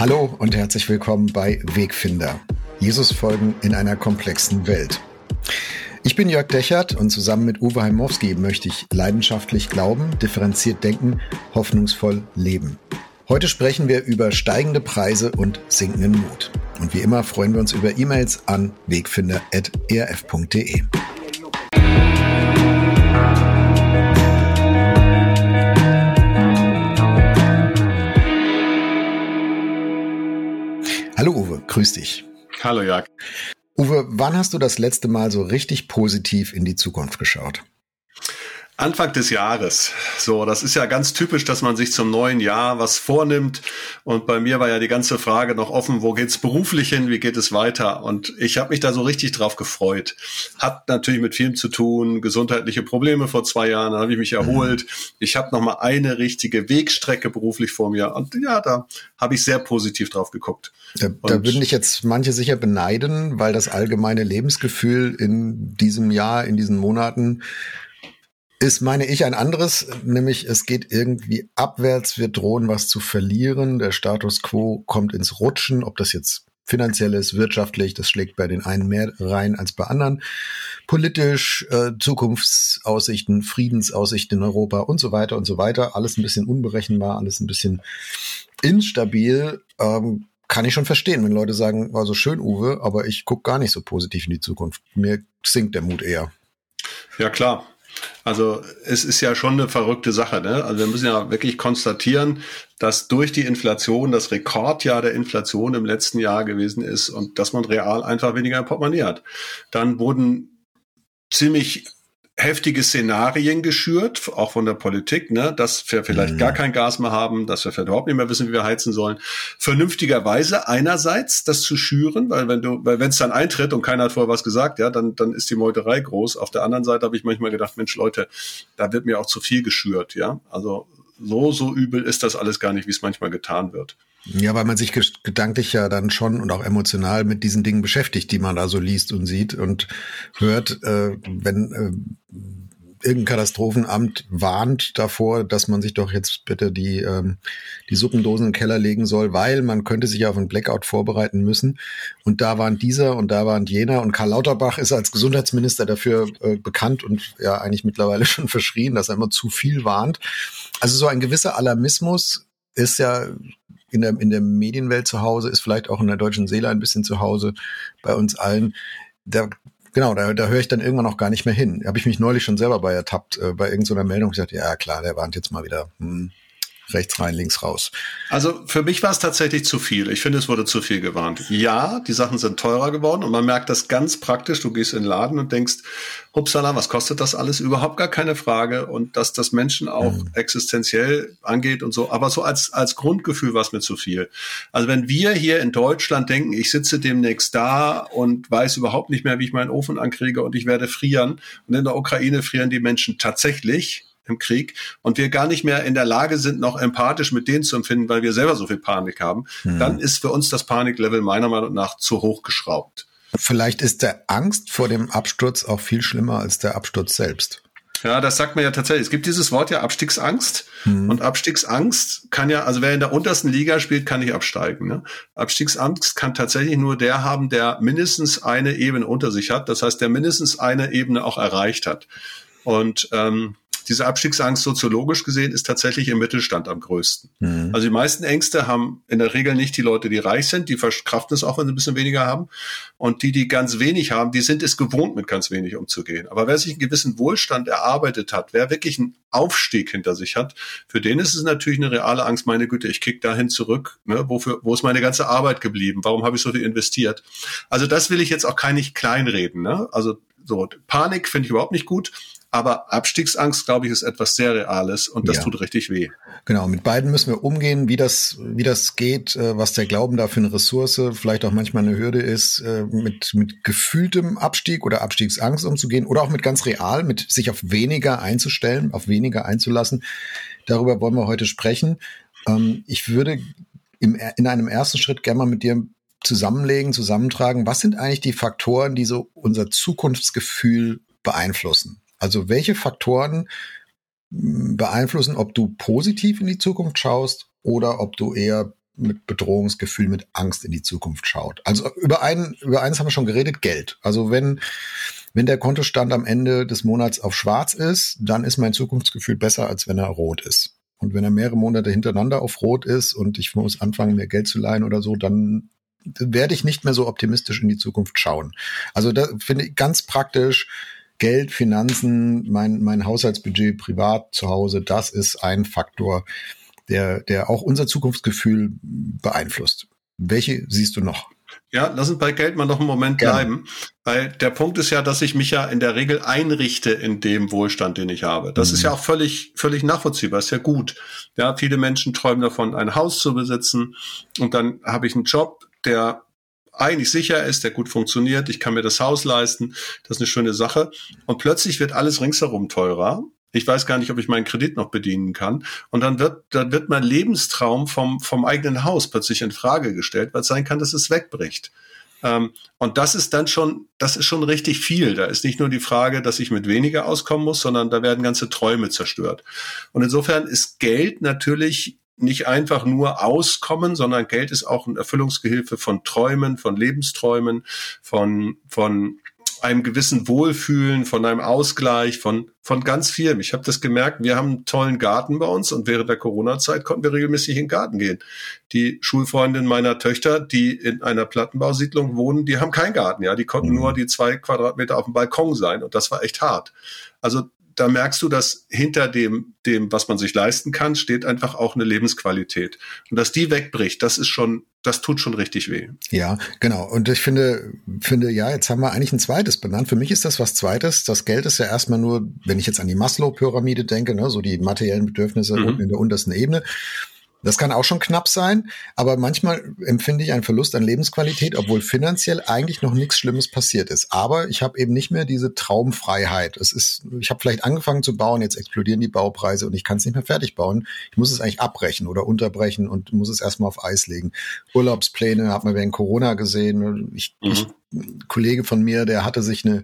Hallo und herzlich willkommen bei Wegfinder. Jesus folgen in einer komplexen Welt. Ich bin Jörg Dechert und zusammen mit Uwe Heimowski möchte ich leidenschaftlich glauben, differenziert denken, hoffnungsvoll leben. Heute sprechen wir über steigende Preise und sinkenden Mut. Und wie immer freuen wir uns über E-Mails an wegfinder.erf.de. Hallo Uwe, grüß dich. Hallo Jörg. Uwe, wann hast du das letzte Mal so richtig positiv in die Zukunft geschaut? Anfang des Jahres. So, das ist ja ganz typisch, dass man sich zum neuen Jahr was vornimmt. Und bei mir war ja die ganze Frage noch offen, wo geht's beruflich hin, wie geht es weiter? Und ich habe mich da so richtig drauf gefreut. Hat natürlich mit vielem zu tun, gesundheitliche Probleme vor zwei Jahren, da habe ich mich erholt. Ich habe noch mal eine richtige Wegstrecke beruflich vor mir. Und ja, da habe ich sehr positiv drauf geguckt. Da, da würden dich jetzt manche sicher beneiden, weil das allgemeine Lebensgefühl in diesem Jahr, in diesen Monaten ist, meine ich, ein anderes, nämlich es geht irgendwie abwärts, wir drohen was zu verlieren, der Status quo kommt ins Rutschen, ob das jetzt finanziell ist, wirtschaftlich, das schlägt bei den einen mehr rein als bei anderen, politisch, äh, Zukunftsaussichten, Friedensaussichten in Europa und so weiter und so weiter, alles ein bisschen unberechenbar, alles ein bisschen instabil, ähm, kann ich schon verstehen, wenn Leute sagen, war so schön, Uwe, aber ich gucke gar nicht so positiv in die Zukunft. Mir sinkt der Mut eher. Ja, klar. Also es ist ja schon eine verrückte Sache. Ne? Also wir müssen ja wirklich konstatieren, dass durch die Inflation das Rekordjahr der Inflation im letzten Jahr gewesen ist und dass man real einfach weniger im Portemonnaie hat. Dann wurden ziemlich heftige Szenarien geschürt, auch von der Politik, ne, dass wir vielleicht mhm. gar kein Gas mehr haben, dass wir vielleicht überhaupt nicht mehr wissen, wie wir heizen sollen. Vernünftigerweise einerseits das zu schüren, weil wenn du, weil wenn es dann eintritt und keiner hat vorher was gesagt, ja, dann, dann ist die Meuterei groß. Auf der anderen Seite habe ich manchmal gedacht, Mensch, Leute, da wird mir auch zu viel geschürt, ja. Also so, so übel ist das alles gar nicht, wie es manchmal getan wird. Ja, weil man sich gedanklich ja dann schon und auch emotional mit diesen Dingen beschäftigt, die man da so liest und sieht und hört, äh, wenn äh, irgendein Katastrophenamt warnt davor, dass man sich doch jetzt bitte die, ähm, die Suppendosen in den Keller legen soll, weil man könnte sich auf einen Blackout vorbereiten müssen. Und da warnt dieser und da warnt jener. Und Karl Lauterbach ist als Gesundheitsminister dafür äh, bekannt und ja eigentlich mittlerweile schon verschrien, dass er immer zu viel warnt. Also so ein gewisser Alarmismus ist ja in der, in der Medienwelt zu Hause, ist vielleicht auch in der deutschen Seele ein bisschen zu Hause bei uns allen. Da, genau, da, da höre ich dann irgendwann auch gar nicht mehr hin. Habe ich mich neulich schon selber bei ertappt, äh, bei irgendeiner Meldung gesagt, ja klar, der warnt jetzt mal wieder. Hm, rechts rein, links raus. Also für mich war es tatsächlich zu viel. Ich finde, es wurde zu viel gewarnt. Ja, die Sachen sind teurer geworden und man merkt das ganz praktisch. Du gehst in den Laden und denkst, hupsala, was kostet das alles? Überhaupt gar keine Frage. Und dass das Menschen auch mhm. existenziell angeht und so. Aber so als, als Grundgefühl war es mir zu viel. Also wenn wir hier in Deutschland denken, ich sitze demnächst da und weiß überhaupt nicht mehr, wie ich meinen Ofen ankriege und ich werde frieren. Und in der Ukraine frieren die Menschen tatsächlich im Krieg und wir gar nicht mehr in der Lage sind, noch empathisch mit denen zu empfinden, weil wir selber so viel Panik haben, hm. dann ist für uns das Paniklevel meiner Meinung nach zu hoch geschraubt. Vielleicht ist der Angst vor dem Absturz auch viel schlimmer als der Absturz selbst. Ja, das sagt man ja tatsächlich. Es gibt dieses Wort ja Abstiegsangst. Hm. Und Abstiegsangst kann ja, also wer in der untersten Liga spielt, kann nicht absteigen. Ne? Abstiegsangst kann tatsächlich nur der haben, der mindestens eine Ebene unter sich hat. Das heißt, der mindestens eine Ebene auch erreicht hat. Und ähm, diese Abstiegsangst soziologisch gesehen ist tatsächlich im Mittelstand am größten. Mhm. Also die meisten Ängste haben in der Regel nicht die Leute, die reich sind, die verkraften es auch, wenn sie ein bisschen weniger haben. Und die, die ganz wenig haben, die sind es gewohnt, mit ganz wenig umzugehen. Aber wer sich einen gewissen Wohlstand erarbeitet hat, wer wirklich einen Aufstieg hinter sich hat, für den ist es natürlich eine reale Angst, meine Güte, ich kick dahin zurück, ne? Wofür, wo ist meine ganze Arbeit geblieben? Warum habe ich so viel investiert? Also das will ich jetzt auch gar nicht kleinreden. Ne? Also so Panik finde ich überhaupt nicht gut. Aber Abstiegsangst, glaube ich, ist etwas sehr Reales und das ja. tut richtig weh. Genau, mit beiden müssen wir umgehen, wie das, wie das geht, äh, was der Glauben da für eine Ressource, vielleicht auch manchmal eine Hürde ist, äh, mit, mit gefühltem Abstieg oder Abstiegsangst umzugehen oder auch mit ganz real, mit sich auf weniger einzustellen, auf weniger einzulassen. Darüber wollen wir heute sprechen. Ähm, ich würde im, in einem ersten Schritt gerne mal mit dir zusammenlegen, zusammentragen. Was sind eigentlich die Faktoren, die so unser Zukunftsgefühl beeinflussen? Also welche Faktoren hm, beeinflussen, ob du positiv in die Zukunft schaust oder ob du eher mit Bedrohungsgefühl, mit Angst in die Zukunft schaut. Also über einen, über eines haben wir schon geredet, Geld. Also wenn, wenn der Kontostand am Ende des Monats auf schwarz ist, dann ist mein Zukunftsgefühl besser, als wenn er rot ist. Und wenn er mehrere Monate hintereinander auf rot ist und ich muss anfangen, mir Geld zu leihen oder so, dann werde ich nicht mehr so optimistisch in die Zukunft schauen. Also da finde ich ganz praktisch, Geld, Finanzen, mein, mein Haushaltsbudget privat zu Hause, das ist ein Faktor, der, der auch unser Zukunftsgefühl beeinflusst. Welche siehst du noch? Ja, lass uns bei Geld mal noch einen Moment bleiben. Weil der Punkt ist ja, dass ich mich ja in der Regel einrichte in dem Wohlstand, den ich habe. Das mhm. ist ja auch völlig, völlig nachvollziehbar, ist ja gut. Ja, viele Menschen träumen davon, ein Haus zu besitzen und dann habe ich einen Job, der eigentlich sicher ist, der gut funktioniert, ich kann mir das Haus leisten, das ist eine schöne Sache. Und plötzlich wird alles ringsherum teurer. Ich weiß gar nicht, ob ich meinen Kredit noch bedienen kann. Und dann wird, dann wird mein Lebenstraum vom, vom eigenen Haus plötzlich in Frage gestellt, weil es sein kann, dass es wegbricht. Ähm, und das ist dann schon, das ist schon richtig viel. Da ist nicht nur die Frage, dass ich mit weniger auskommen muss, sondern da werden ganze Träume zerstört. Und insofern ist Geld natürlich nicht einfach nur Auskommen, sondern Geld ist auch ein Erfüllungsgehilfe von Träumen, von Lebensträumen, von, von einem gewissen Wohlfühlen, von einem Ausgleich, von, von ganz vielem. Ich habe das gemerkt, wir haben einen tollen Garten bei uns und während der Corona-Zeit konnten wir regelmäßig in den Garten gehen. Die Schulfreundin meiner Töchter, die in einer Plattenbausiedlung wohnen, die haben keinen Garten, ja, die konnten mhm. nur die zwei Quadratmeter auf dem Balkon sein und das war echt hart. Also da merkst du, dass hinter dem, dem, was man sich leisten kann, steht einfach auch eine Lebensqualität. Und dass die wegbricht, das ist schon, das tut schon richtig weh. Ja, genau. Und ich finde, finde, ja, jetzt haben wir eigentlich ein zweites benannt. Für mich ist das was zweites. Das Geld ist ja erstmal nur, wenn ich jetzt an die Maslow-Pyramide denke, ne, so die materiellen Bedürfnisse mhm. in der untersten Ebene. Das kann auch schon knapp sein, aber manchmal empfinde ich einen Verlust an Lebensqualität, obwohl finanziell eigentlich noch nichts Schlimmes passiert ist. Aber ich habe eben nicht mehr diese Traumfreiheit. Es ist, ich habe vielleicht angefangen zu bauen, jetzt explodieren die Baupreise und ich kann es nicht mehr fertig bauen. Ich muss es eigentlich abbrechen oder unterbrechen und muss es erstmal auf Eis legen. Urlaubspläne hat man während Corona gesehen. Ich, mhm. ich, ein Kollege von mir, der hatte sich eine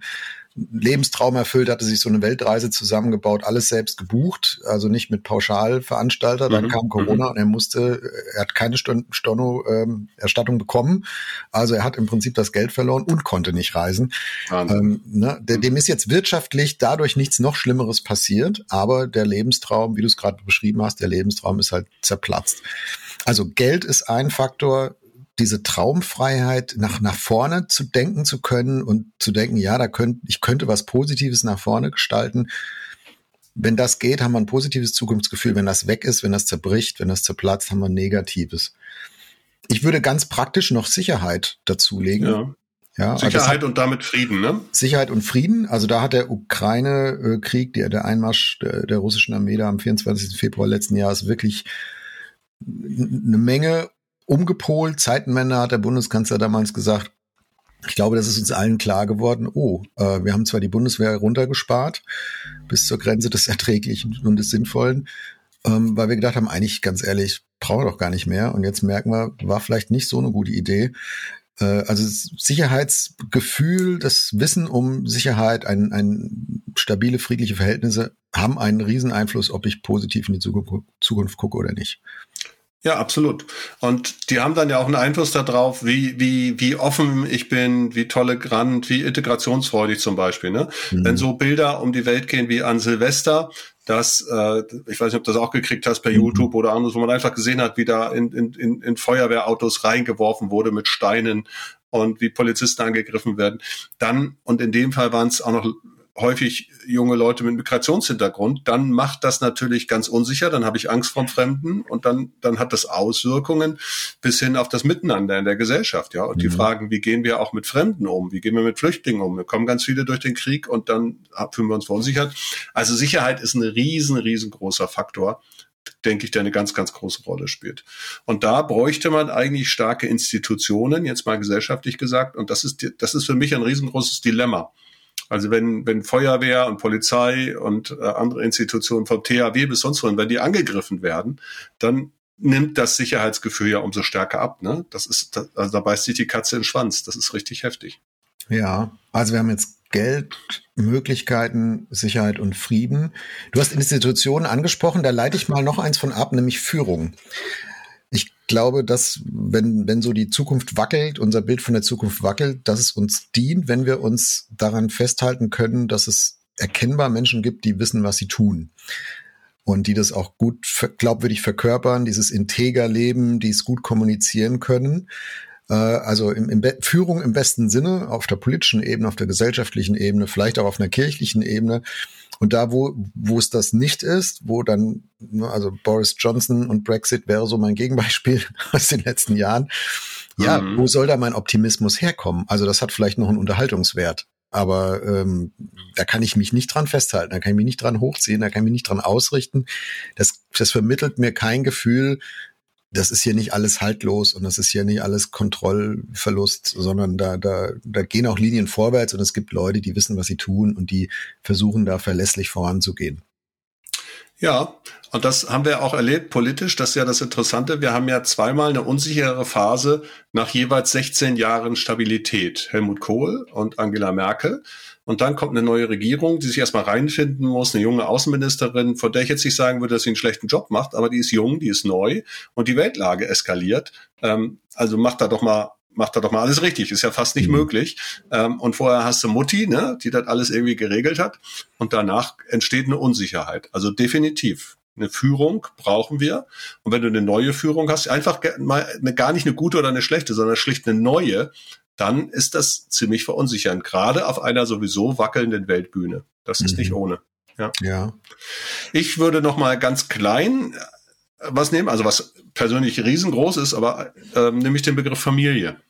Lebenstraum erfüllt, hatte sich so eine Weltreise zusammengebaut, alles selbst gebucht, also nicht mit Pauschalveranstalter. Dann mhm. kam Corona mhm. und er musste, er hat keine Storno-Erstattung ähm, bekommen. Also er hat im Prinzip das Geld verloren und konnte nicht reisen. Ähm, ne? Mhm. Dem ist jetzt wirtschaftlich dadurch nichts noch Schlimmeres passiert, aber der Lebenstraum, wie du es gerade beschrieben hast, der Lebenstraum ist halt zerplatzt. Also Geld ist ein Faktor, diese Traumfreiheit nach, nach vorne zu denken zu können und zu denken, ja, da könnte, ich könnte was Positives nach vorne gestalten. Wenn das geht, haben wir ein positives Zukunftsgefühl. Wenn das weg ist, wenn das zerbricht, wenn das zerplatzt, haben wir ein negatives. Ich würde ganz praktisch noch Sicherheit dazulegen. Ja. Ja, Sicherheit und damit Frieden, ne? Sicherheit und Frieden. Also da hat der Ukraine-Krieg, der, der Einmarsch der, der russischen Armee da am 24. Februar letzten Jahres wirklich eine Menge umgepolt. Zeitenmänner hat der Bundeskanzler damals gesagt. Ich glaube, das ist uns allen klar geworden. Oh, äh, wir haben zwar die Bundeswehr runtergespart bis zur Grenze des Erträglichen und des Sinnvollen, ähm, weil wir gedacht haben, eigentlich ganz ehrlich, brauchen wir doch gar nicht mehr. Und jetzt merken wir, war vielleicht nicht so eine gute Idee. Äh, also Sicherheitsgefühl, das Wissen um Sicherheit, ein, ein stabile, friedliche Verhältnisse haben einen riesen Einfluss, ob ich positiv in die Zukunft, Zukunft gucke oder nicht. Ja, absolut. Und die haben dann ja auch einen Einfluss darauf, wie, wie, wie offen ich bin, wie tolerant, wie integrationsfreudig zum Beispiel. Ne? Mhm. Wenn so Bilder um die Welt gehen wie an Silvester, dass, äh, ich weiß nicht, ob du das auch gekriegt hast per mhm. YouTube oder anderes, wo man einfach gesehen hat, wie da in, in, in Feuerwehrautos reingeworfen wurde mit Steinen und wie Polizisten angegriffen werden. Dann, und in dem Fall waren es auch noch häufig junge Leute mit Migrationshintergrund, dann macht das natürlich ganz unsicher, dann habe ich Angst vor Fremden und dann, dann hat das Auswirkungen bis hin auf das Miteinander in der Gesellschaft, ja. Und mhm. die Fragen, wie gehen wir auch mit Fremden um? Wie gehen wir mit Flüchtlingen um? Wir kommen ganz viele durch den Krieg und dann fühlen wir uns verunsichert. Also Sicherheit ist ein riesen, riesengroßer Faktor denke ich, der eine ganz, ganz große Rolle spielt. Und da bräuchte man eigentlich starke Institutionen, jetzt mal gesellschaftlich gesagt. Und das ist, das ist für mich ein riesengroßes Dilemma. Also wenn, wenn Feuerwehr und Polizei und äh, andere Institutionen vom THW bis sonst wohin, wenn die angegriffen werden, dann nimmt das Sicherheitsgefühl ja umso stärker ab. Ne? Das ist, also da beißt sich die Katze in den Schwanz. Das ist richtig heftig. Ja, also wir haben jetzt Geld, Möglichkeiten, Sicherheit und Frieden. Du hast Institutionen angesprochen, da leite ich mal noch eins von ab, nämlich Führung. Ich glaube, dass wenn, wenn so die Zukunft wackelt, unser Bild von der Zukunft wackelt, dass es uns dient, wenn wir uns daran festhalten können, dass es erkennbar Menschen gibt, die wissen, was sie tun. Und die das auch gut glaubwürdig verkörpern, dieses integer Leben, die es gut kommunizieren können. Äh, also im, im Führung im besten Sinne, auf der politischen Ebene, auf der gesellschaftlichen Ebene, vielleicht auch auf einer kirchlichen Ebene. Und da, wo, wo es das nicht ist, wo dann, ne, also Boris Johnson und Brexit wäre so mein Gegenbeispiel aus den letzten Jahren. Ja, mhm. wo soll da mein Optimismus herkommen? Also das hat vielleicht noch einen Unterhaltungswert. Aber ähm, da kann ich mich nicht dran festhalten, da kann ich mich nicht dran hochziehen, da kann ich mich nicht dran ausrichten. Das, das vermittelt mir kein Gefühl, das ist hier nicht alles haltlos und das ist hier nicht alles Kontrollverlust, sondern da, da, da gehen auch Linien vorwärts und es gibt Leute, die wissen, was sie tun und die versuchen da verlässlich voranzugehen. Ja, und das haben wir auch erlebt politisch. Das ist ja das Interessante. Wir haben ja zweimal eine unsichere Phase nach jeweils 16 Jahren Stabilität. Helmut Kohl und Angela Merkel. Und dann kommt eine neue Regierung, die sich erstmal reinfinden muss, eine junge Außenministerin, von der ich jetzt nicht sagen würde, dass sie einen schlechten Job macht, aber die ist jung, die ist neu und die Weltlage eskaliert. Ähm, also macht da doch mal macht da doch mal alles richtig. Ist ja fast nicht mhm. möglich. Ähm, und vorher hast du Mutti, ne, die das alles irgendwie geregelt hat. Und danach entsteht eine Unsicherheit. Also definitiv. Eine Führung brauchen wir. Und wenn du eine neue Führung hast, einfach mal eine, gar nicht eine gute oder eine schlechte, sondern schlicht eine neue, dann ist das ziemlich verunsichernd, gerade auf einer sowieso wackelnden Weltbühne. Das ist mhm. nicht ohne. Ja. ja. Ich würde noch mal ganz klein äh, was nehmen, also was persönlich riesengroß ist, aber äh, nämlich den Begriff Familie.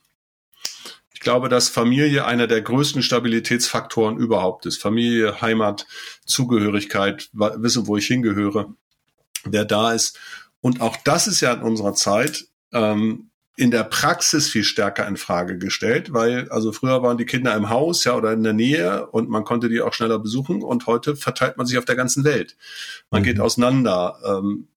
Ich glaube, dass Familie einer der größten Stabilitätsfaktoren überhaupt ist. Familie, Heimat, Zugehörigkeit, wissen, wo ich hingehöre, wer da ist. Und auch das ist ja in unserer Zeit ähm, in der Praxis viel stärker in Frage gestellt, weil also früher waren die Kinder im Haus ja oder in der Nähe und man konnte die auch schneller besuchen und heute verteilt man sich auf der ganzen Welt. Man mhm. geht auseinander. Ähm,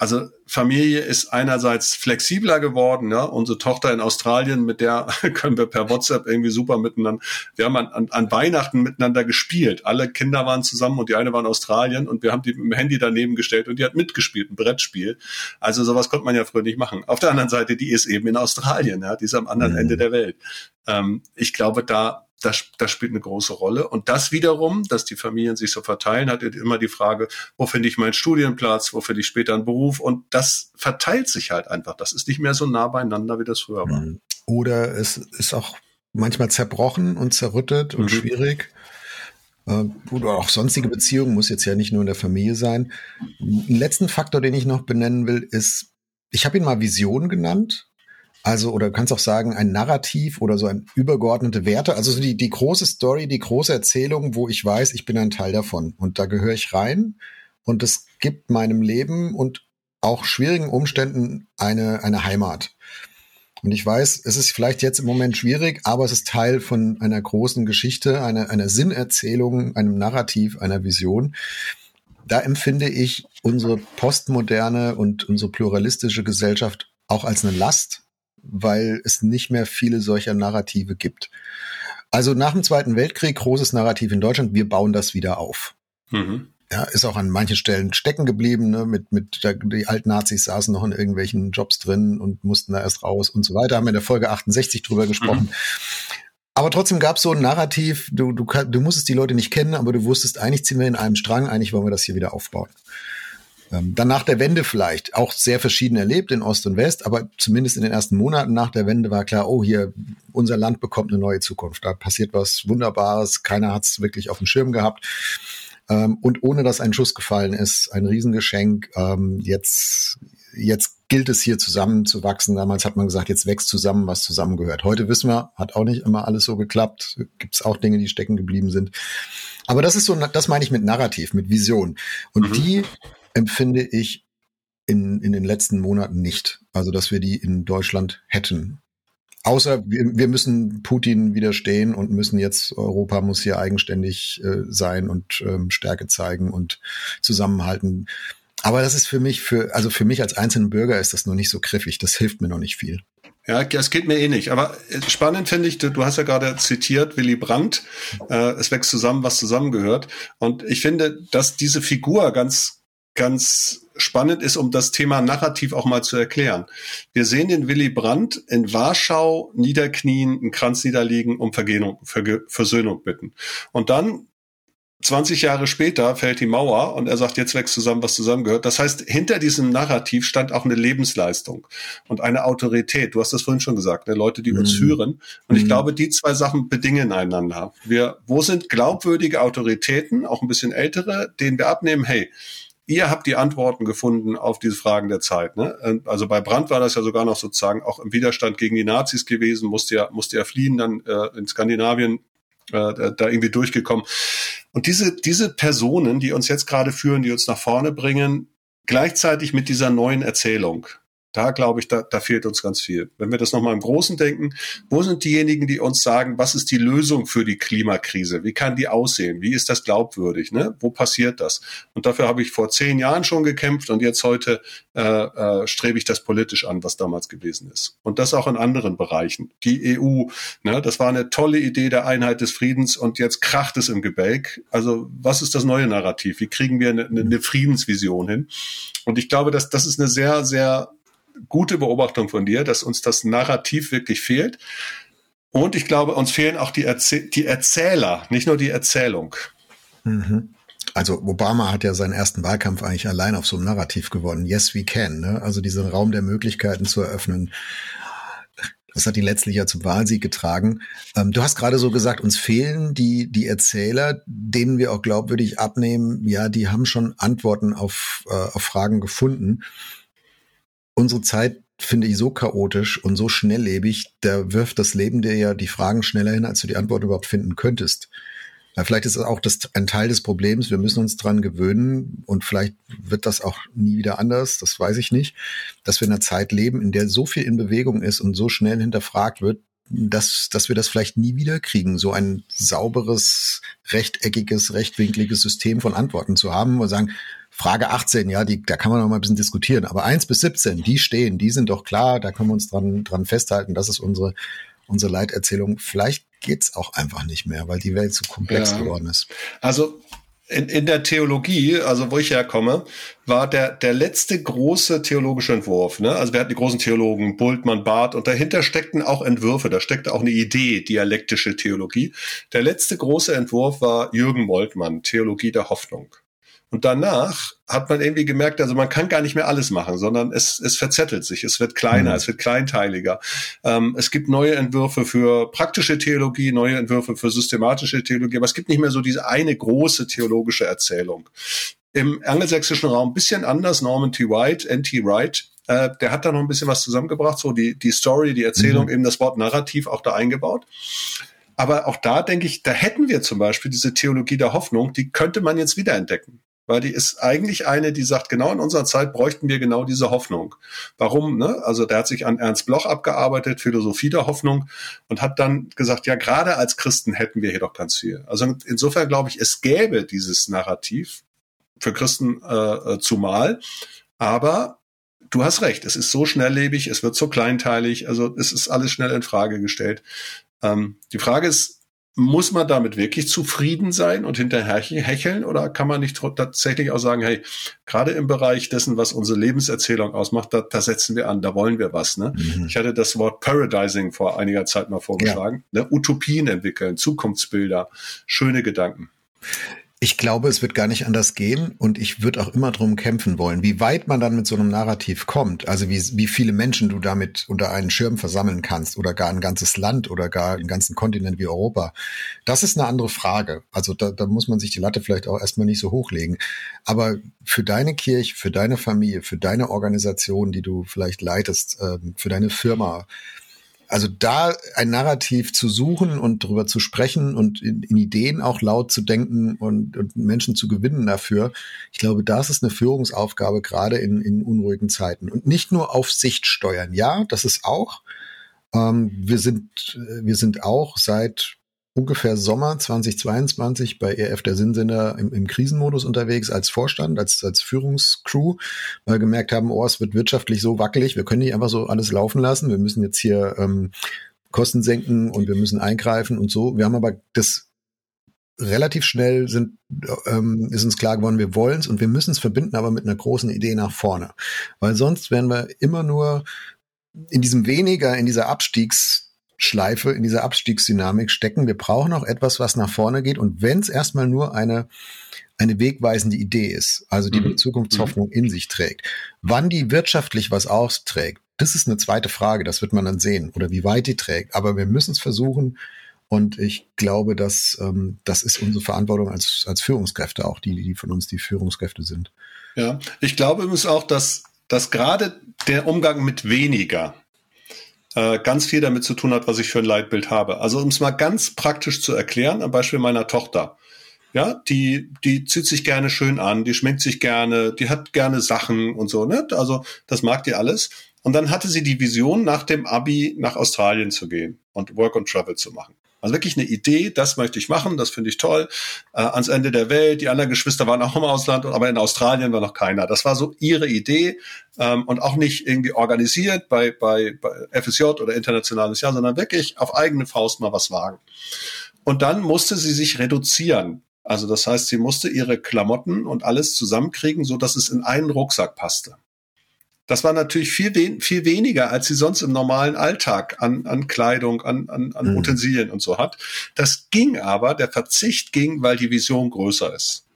also Familie ist einerseits flexibler geworden. Ja? Unsere Tochter in Australien, mit der können wir per WhatsApp irgendwie super miteinander. Wir haben an, an, an Weihnachten miteinander gespielt. Alle Kinder waren zusammen und die eine war in Australien und wir haben die mit dem Handy daneben gestellt und die hat mitgespielt, ein Brettspiel. Also sowas konnte man ja früher nicht machen. Auf der anderen Seite, die ist eben in Australien, ja? die ist am anderen mhm. Ende der Welt. Ähm, ich glaube, da das, das spielt eine große Rolle. Und das wiederum, dass die Familien sich so verteilen, hat immer die Frage, wo finde ich meinen Studienplatz, wo finde ich später einen Beruf? Und das verteilt sich halt einfach. Das ist nicht mehr so nah beieinander, wie das früher war. Mhm. Oder es ist auch manchmal zerbrochen und zerrüttet und mhm. schwierig. Oder auch sonstige Beziehungen, muss jetzt ja nicht nur in der Familie sein. Einen letzten Faktor, den ich noch benennen will, ist, ich habe ihn mal Vision genannt. Also, oder du kannst auch sagen, ein Narrativ oder so ein übergeordnete Werte. Also so die, die große Story, die große Erzählung, wo ich weiß, ich bin ein Teil davon. Und da gehöre ich rein. Und es gibt meinem Leben und auch schwierigen Umständen eine, eine Heimat. Und ich weiß, es ist vielleicht jetzt im Moment schwierig, aber es ist Teil von einer großen Geschichte, einer, einer Sinnerzählung, einem Narrativ, einer Vision. Da empfinde ich unsere postmoderne und unsere pluralistische Gesellschaft auch als eine Last, weil es nicht mehr viele solcher Narrative gibt. Also nach dem Zweiten Weltkrieg großes Narrativ in Deutschland, wir bauen das wieder auf. Mhm. Ja, ist auch an manchen Stellen stecken geblieben, ne, mit, mit, der, die Altnazis saßen noch in irgendwelchen Jobs drin und mussten da erst raus und so weiter. Haben wir in der Folge 68 drüber gesprochen. Mhm. Aber trotzdem gab es so ein Narrativ, du, du, du musstest die Leute nicht kennen, aber du wusstest, eigentlich ziehen wir in einem Strang, eigentlich wollen wir das hier wieder aufbauen. Ähm, dann nach der Wende vielleicht auch sehr verschieden erlebt in Ost und West, aber zumindest in den ersten Monaten nach der Wende war klar, oh hier, unser Land bekommt eine neue Zukunft. Da passiert was Wunderbares, keiner hat es wirklich auf dem Schirm gehabt. Ähm, und ohne dass ein Schuss gefallen ist, ein Riesengeschenk. Ähm, jetzt, jetzt gilt es hier zusammenzuwachsen. Damals hat man gesagt, jetzt wächst zusammen, was zusammengehört. Heute wissen wir, hat auch nicht immer alles so geklappt. Gibt es auch Dinge, die stecken geblieben sind. Aber das ist so, das meine ich mit Narrativ, mit Vision. Und mhm. die empfinde ich in, in den letzten Monaten nicht. Also, dass wir die in Deutschland hätten. Außer wir, wir müssen Putin widerstehen und müssen jetzt, Europa muss hier eigenständig äh, sein und ähm, Stärke zeigen und zusammenhalten. Aber das ist für mich, für, also für mich als einzelnen Bürger ist das noch nicht so griffig. Das hilft mir noch nicht viel. Ja, das geht mir eh nicht. Aber äh, spannend finde ich, du, du, hast ja gerade zitiert Willy Brandt, äh, es wächst zusammen, was zusammengehört. Und ich finde, dass diese Figur ganz ganz spannend ist, um das Thema Narrativ auch mal zu erklären. Wir sehen den Willy Brandt in Warschau niederknien, einen Kranz niederlegen, um Vergehnung, Versöhnung bitten. Und dann 20 Jahre später fällt die Mauer und er sagt, jetzt wächst zusammen, was zusammengehört. Das heißt, hinter diesem Narrativ stand auch eine Lebensleistung und eine Autorität. Du hast das vorhin schon gesagt, ne? Leute, die mhm. uns führen. Und ich mhm. glaube, die zwei Sachen bedingen einander. Wir, wo sind glaubwürdige Autoritäten, auch ein bisschen ältere, denen wir abnehmen, hey, ihr habt die Antworten gefunden auf diese Fragen der Zeit. Ne? Also bei Brandt war das ja sogar noch sozusagen auch im Widerstand gegen die Nazis gewesen, musste ja, musste ja fliehen, dann äh, in Skandinavien äh, da irgendwie durchgekommen. Und diese, diese Personen, die uns jetzt gerade führen, die uns nach vorne bringen, gleichzeitig mit dieser neuen Erzählung, da glaube ich, da, da fehlt uns ganz viel. Wenn wir das nochmal im Großen denken, wo sind diejenigen, die uns sagen, was ist die Lösung für die Klimakrise? Wie kann die aussehen? Wie ist das glaubwürdig? Ne? Wo passiert das? Und dafür habe ich vor zehn Jahren schon gekämpft und jetzt heute äh, äh, strebe ich das politisch an, was damals gewesen ist. Und das auch in anderen Bereichen. Die EU, ne, das war eine tolle Idee der Einheit des Friedens und jetzt kracht es im Gebälk. Also was ist das neue Narrativ? Wie kriegen wir eine, eine Friedensvision hin? Und ich glaube, dass das ist eine sehr, sehr gute Beobachtung von dir, dass uns das Narrativ wirklich fehlt. Und ich glaube, uns fehlen auch die, Erzäh die Erzähler, nicht nur die Erzählung. Mhm. Also Obama hat ja seinen ersten Wahlkampf eigentlich allein auf so einem Narrativ gewonnen. Yes, we can. Ne? Also diesen Raum der Möglichkeiten zu eröffnen. Das hat ihn letztlich ja zum Wahlsieg getragen. Ähm, du hast gerade so gesagt, uns fehlen die, die Erzähler, denen wir auch glaubwürdig abnehmen, ja, die haben schon Antworten auf, äh, auf Fragen gefunden unsere Zeit finde ich so chaotisch und so schnelllebig, da wirft das Leben dir ja die Fragen schneller hin, als du die Antwort überhaupt finden könntest. Ja, vielleicht ist es auch das, ein Teil des Problems. Wir müssen uns dran gewöhnen und vielleicht wird das auch nie wieder anders. Das weiß ich nicht, dass wir in einer Zeit leben, in der so viel in Bewegung ist und so schnell hinterfragt wird, dass, dass wir das vielleicht nie wieder kriegen, so ein sauberes, rechteckiges, rechtwinkliges System von Antworten zu haben, wir sagen, Frage 18, ja, die, da kann man noch mal ein bisschen diskutieren. Aber 1 bis 17, die stehen, die sind doch klar, da können wir uns dran, dran festhalten. Das ist unsere, unsere Leiterzählung. Vielleicht geht's auch einfach nicht mehr, weil die Welt zu komplex ja. geworden ist. Also in, in der Theologie, also wo ich herkomme, war der, der letzte große theologische Entwurf. Ne? Also wir hatten die großen Theologen, Bultmann, Barth, und dahinter steckten auch Entwürfe, da steckte auch eine Idee, dialektische Theologie. Der letzte große Entwurf war Jürgen Moltmann, Theologie der Hoffnung. Und danach hat man irgendwie gemerkt, also man kann gar nicht mehr alles machen, sondern es, es verzettelt sich, es wird kleiner, mhm. es wird kleinteiliger. Ähm, es gibt neue Entwürfe für praktische Theologie, neue Entwürfe für systematische Theologie, aber es gibt nicht mehr so diese eine große theologische Erzählung. Im angelsächsischen Raum bisschen anders, Norman T. White, N.T. Wright, äh, der hat da noch ein bisschen was zusammengebracht, so die, die Story, die Erzählung, mhm. eben das Wort Narrativ auch da eingebaut. Aber auch da denke ich, da hätten wir zum Beispiel diese Theologie der Hoffnung, die könnte man jetzt wiederentdecken weil die ist eigentlich eine, die sagt, genau in unserer Zeit bräuchten wir genau diese Hoffnung. Warum? Ne? Also der hat sich an Ernst Bloch abgearbeitet, Philosophie der Hoffnung und hat dann gesagt, ja, gerade als Christen hätten wir hier doch ganz viel. Also insofern glaube ich, es gäbe dieses Narrativ für Christen äh, äh zumal, aber du hast recht, es ist so schnelllebig, es wird so kleinteilig, also es ist alles schnell in Frage gestellt. Ähm, die Frage ist, muss man damit wirklich zufrieden sein und hinterher hecheln oder kann man nicht tatsächlich auch sagen, hey, gerade im Bereich dessen, was unsere Lebenserzählung ausmacht, da, da setzen wir an, da wollen wir was. Ne? Mhm. Ich hatte das Wort Paradising vor einiger Zeit mal vorgeschlagen. Ja. Ne? Utopien entwickeln, Zukunftsbilder, schöne Gedanken. Ich glaube, es wird gar nicht anders gehen und ich würde auch immer drum kämpfen wollen, wie weit man dann mit so einem Narrativ kommt, also wie, wie viele Menschen du damit unter einen Schirm versammeln kannst oder gar ein ganzes Land oder gar einen ganzen Kontinent wie Europa. Das ist eine andere Frage. Also da, da muss man sich die Latte vielleicht auch erstmal nicht so hochlegen. Aber für deine Kirche, für deine Familie, für deine Organisation, die du vielleicht leitest, ähm, für deine Firma, also da ein Narrativ zu suchen und darüber zu sprechen und in, in Ideen auch laut zu denken und, und, Menschen zu gewinnen dafür, ich glaube, das ist eine Führungsaufgabe gerade in, in unruhigen Zeiten. Und nicht nur auf Sicht steuern. Ja, das ist auch. Ähm, wir sind, wir sind auch seit ungefähr Sommer 2022 bei EF der Sinnsender im, im Krisenmodus unterwegs als Vorstand, als, als Führungscrew, weil gemerkt haben, oh, es wird wirtschaftlich so wackelig, wir können nicht einfach so alles laufen lassen, wir müssen jetzt hier ähm, Kosten senken und wir müssen eingreifen und so. Wir haben aber das relativ schnell sind, ähm, ist uns klar geworden, wir wollen es und wir müssen es verbinden, aber mit einer großen Idee nach vorne. Weil sonst werden wir immer nur in diesem weniger, in dieser Abstiegsschleife, in dieser Abstiegsdynamik stecken. Wir brauchen auch etwas, was nach vorne geht. Und wenn es erstmal nur eine, eine wegweisende Idee ist, also die mhm. Zukunftshoffnung mhm. in sich trägt, wann die wirtschaftlich was austrägt, das ist eine zweite Frage, das wird man dann sehen, oder wie weit die trägt. Aber wir müssen es versuchen, und ich glaube, dass ähm, das ist unsere Verantwortung als, als Führungskräfte, auch die, die von uns die Führungskräfte sind. Ja, ich glaube übrigens auch, dass, dass gerade der Umgang mit weniger äh, ganz viel damit zu tun hat, was ich für ein Leitbild habe. Also um es mal ganz praktisch zu erklären, am Beispiel meiner Tochter. Ja, die, die zieht sich gerne schön an, die schminkt sich gerne, die hat gerne Sachen und so, ne? Also, das mag die alles. Und dann hatte sie die Vision, nach dem Abi nach Australien zu gehen und Work and Travel zu machen. Also wirklich eine Idee, das möchte ich machen, das finde ich toll. Äh, ans Ende der Welt, die anderen Geschwister waren auch im Ausland, aber in Australien war noch keiner. Das war so ihre Idee ähm, und auch nicht irgendwie organisiert bei, bei, bei FSJ oder internationales Jahr, sondern wirklich auf eigene Faust mal was wagen. Und dann musste sie sich reduzieren. Also das heißt, sie musste ihre Klamotten und alles zusammenkriegen, so dass es in einen Rucksack passte. Das war natürlich viel, wen viel weniger, als sie sonst im normalen Alltag an, an Kleidung, an, an, an mhm. Utensilien und so hat. Das ging aber, der Verzicht ging, weil die Vision größer ist.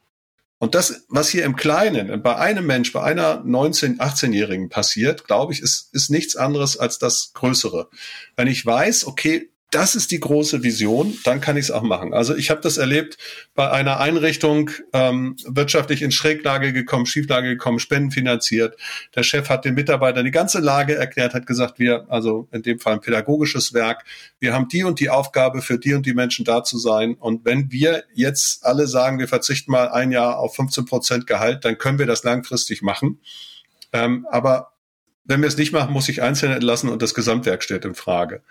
Und das, was hier im Kleinen, bei einem Mensch, bei einer 19-, 18-Jährigen passiert, glaube ich, ist, ist nichts anderes als das Größere. Wenn ich weiß, okay, das ist die große Vision, dann kann ich es auch machen. Also ich habe das erlebt bei einer Einrichtung, ähm, wirtschaftlich in Schräglage gekommen, Schieflage gekommen, Spenden finanziert. Der Chef hat den Mitarbeitern die ganze Lage erklärt, hat gesagt, wir, also in dem Fall ein pädagogisches Werk, wir haben die und die Aufgabe, für die und die Menschen da zu sein. Und wenn wir jetzt alle sagen, wir verzichten mal ein Jahr auf 15 Prozent Gehalt, dann können wir das langfristig machen. Ähm, aber wenn wir es nicht machen, muss ich Einzelne entlassen und das Gesamtwerk steht in Frage.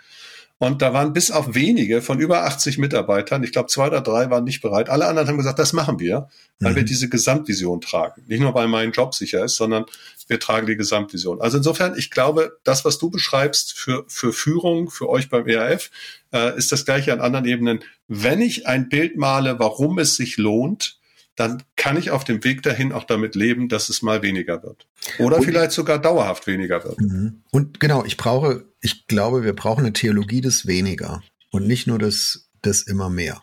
Und da waren bis auf wenige von über 80 Mitarbeitern, ich glaube zwei oder drei waren nicht bereit. Alle anderen haben gesagt, das machen wir, weil mhm. wir diese Gesamtvision tragen. Nicht nur, weil mein Job sicher ist, sondern wir tragen die Gesamtvision. Also insofern, ich glaube, das, was du beschreibst für, für Führung, für euch beim ERF, äh, ist das gleiche an anderen Ebenen. Wenn ich ein Bild male, warum es sich lohnt, dann kann ich auf dem Weg dahin auch damit leben, dass es mal weniger wird. Oder und, vielleicht sogar dauerhaft weniger wird. Mhm. Und genau, ich brauche, ich glaube, wir brauchen eine Theologie des weniger und nicht nur des, des immer mehr.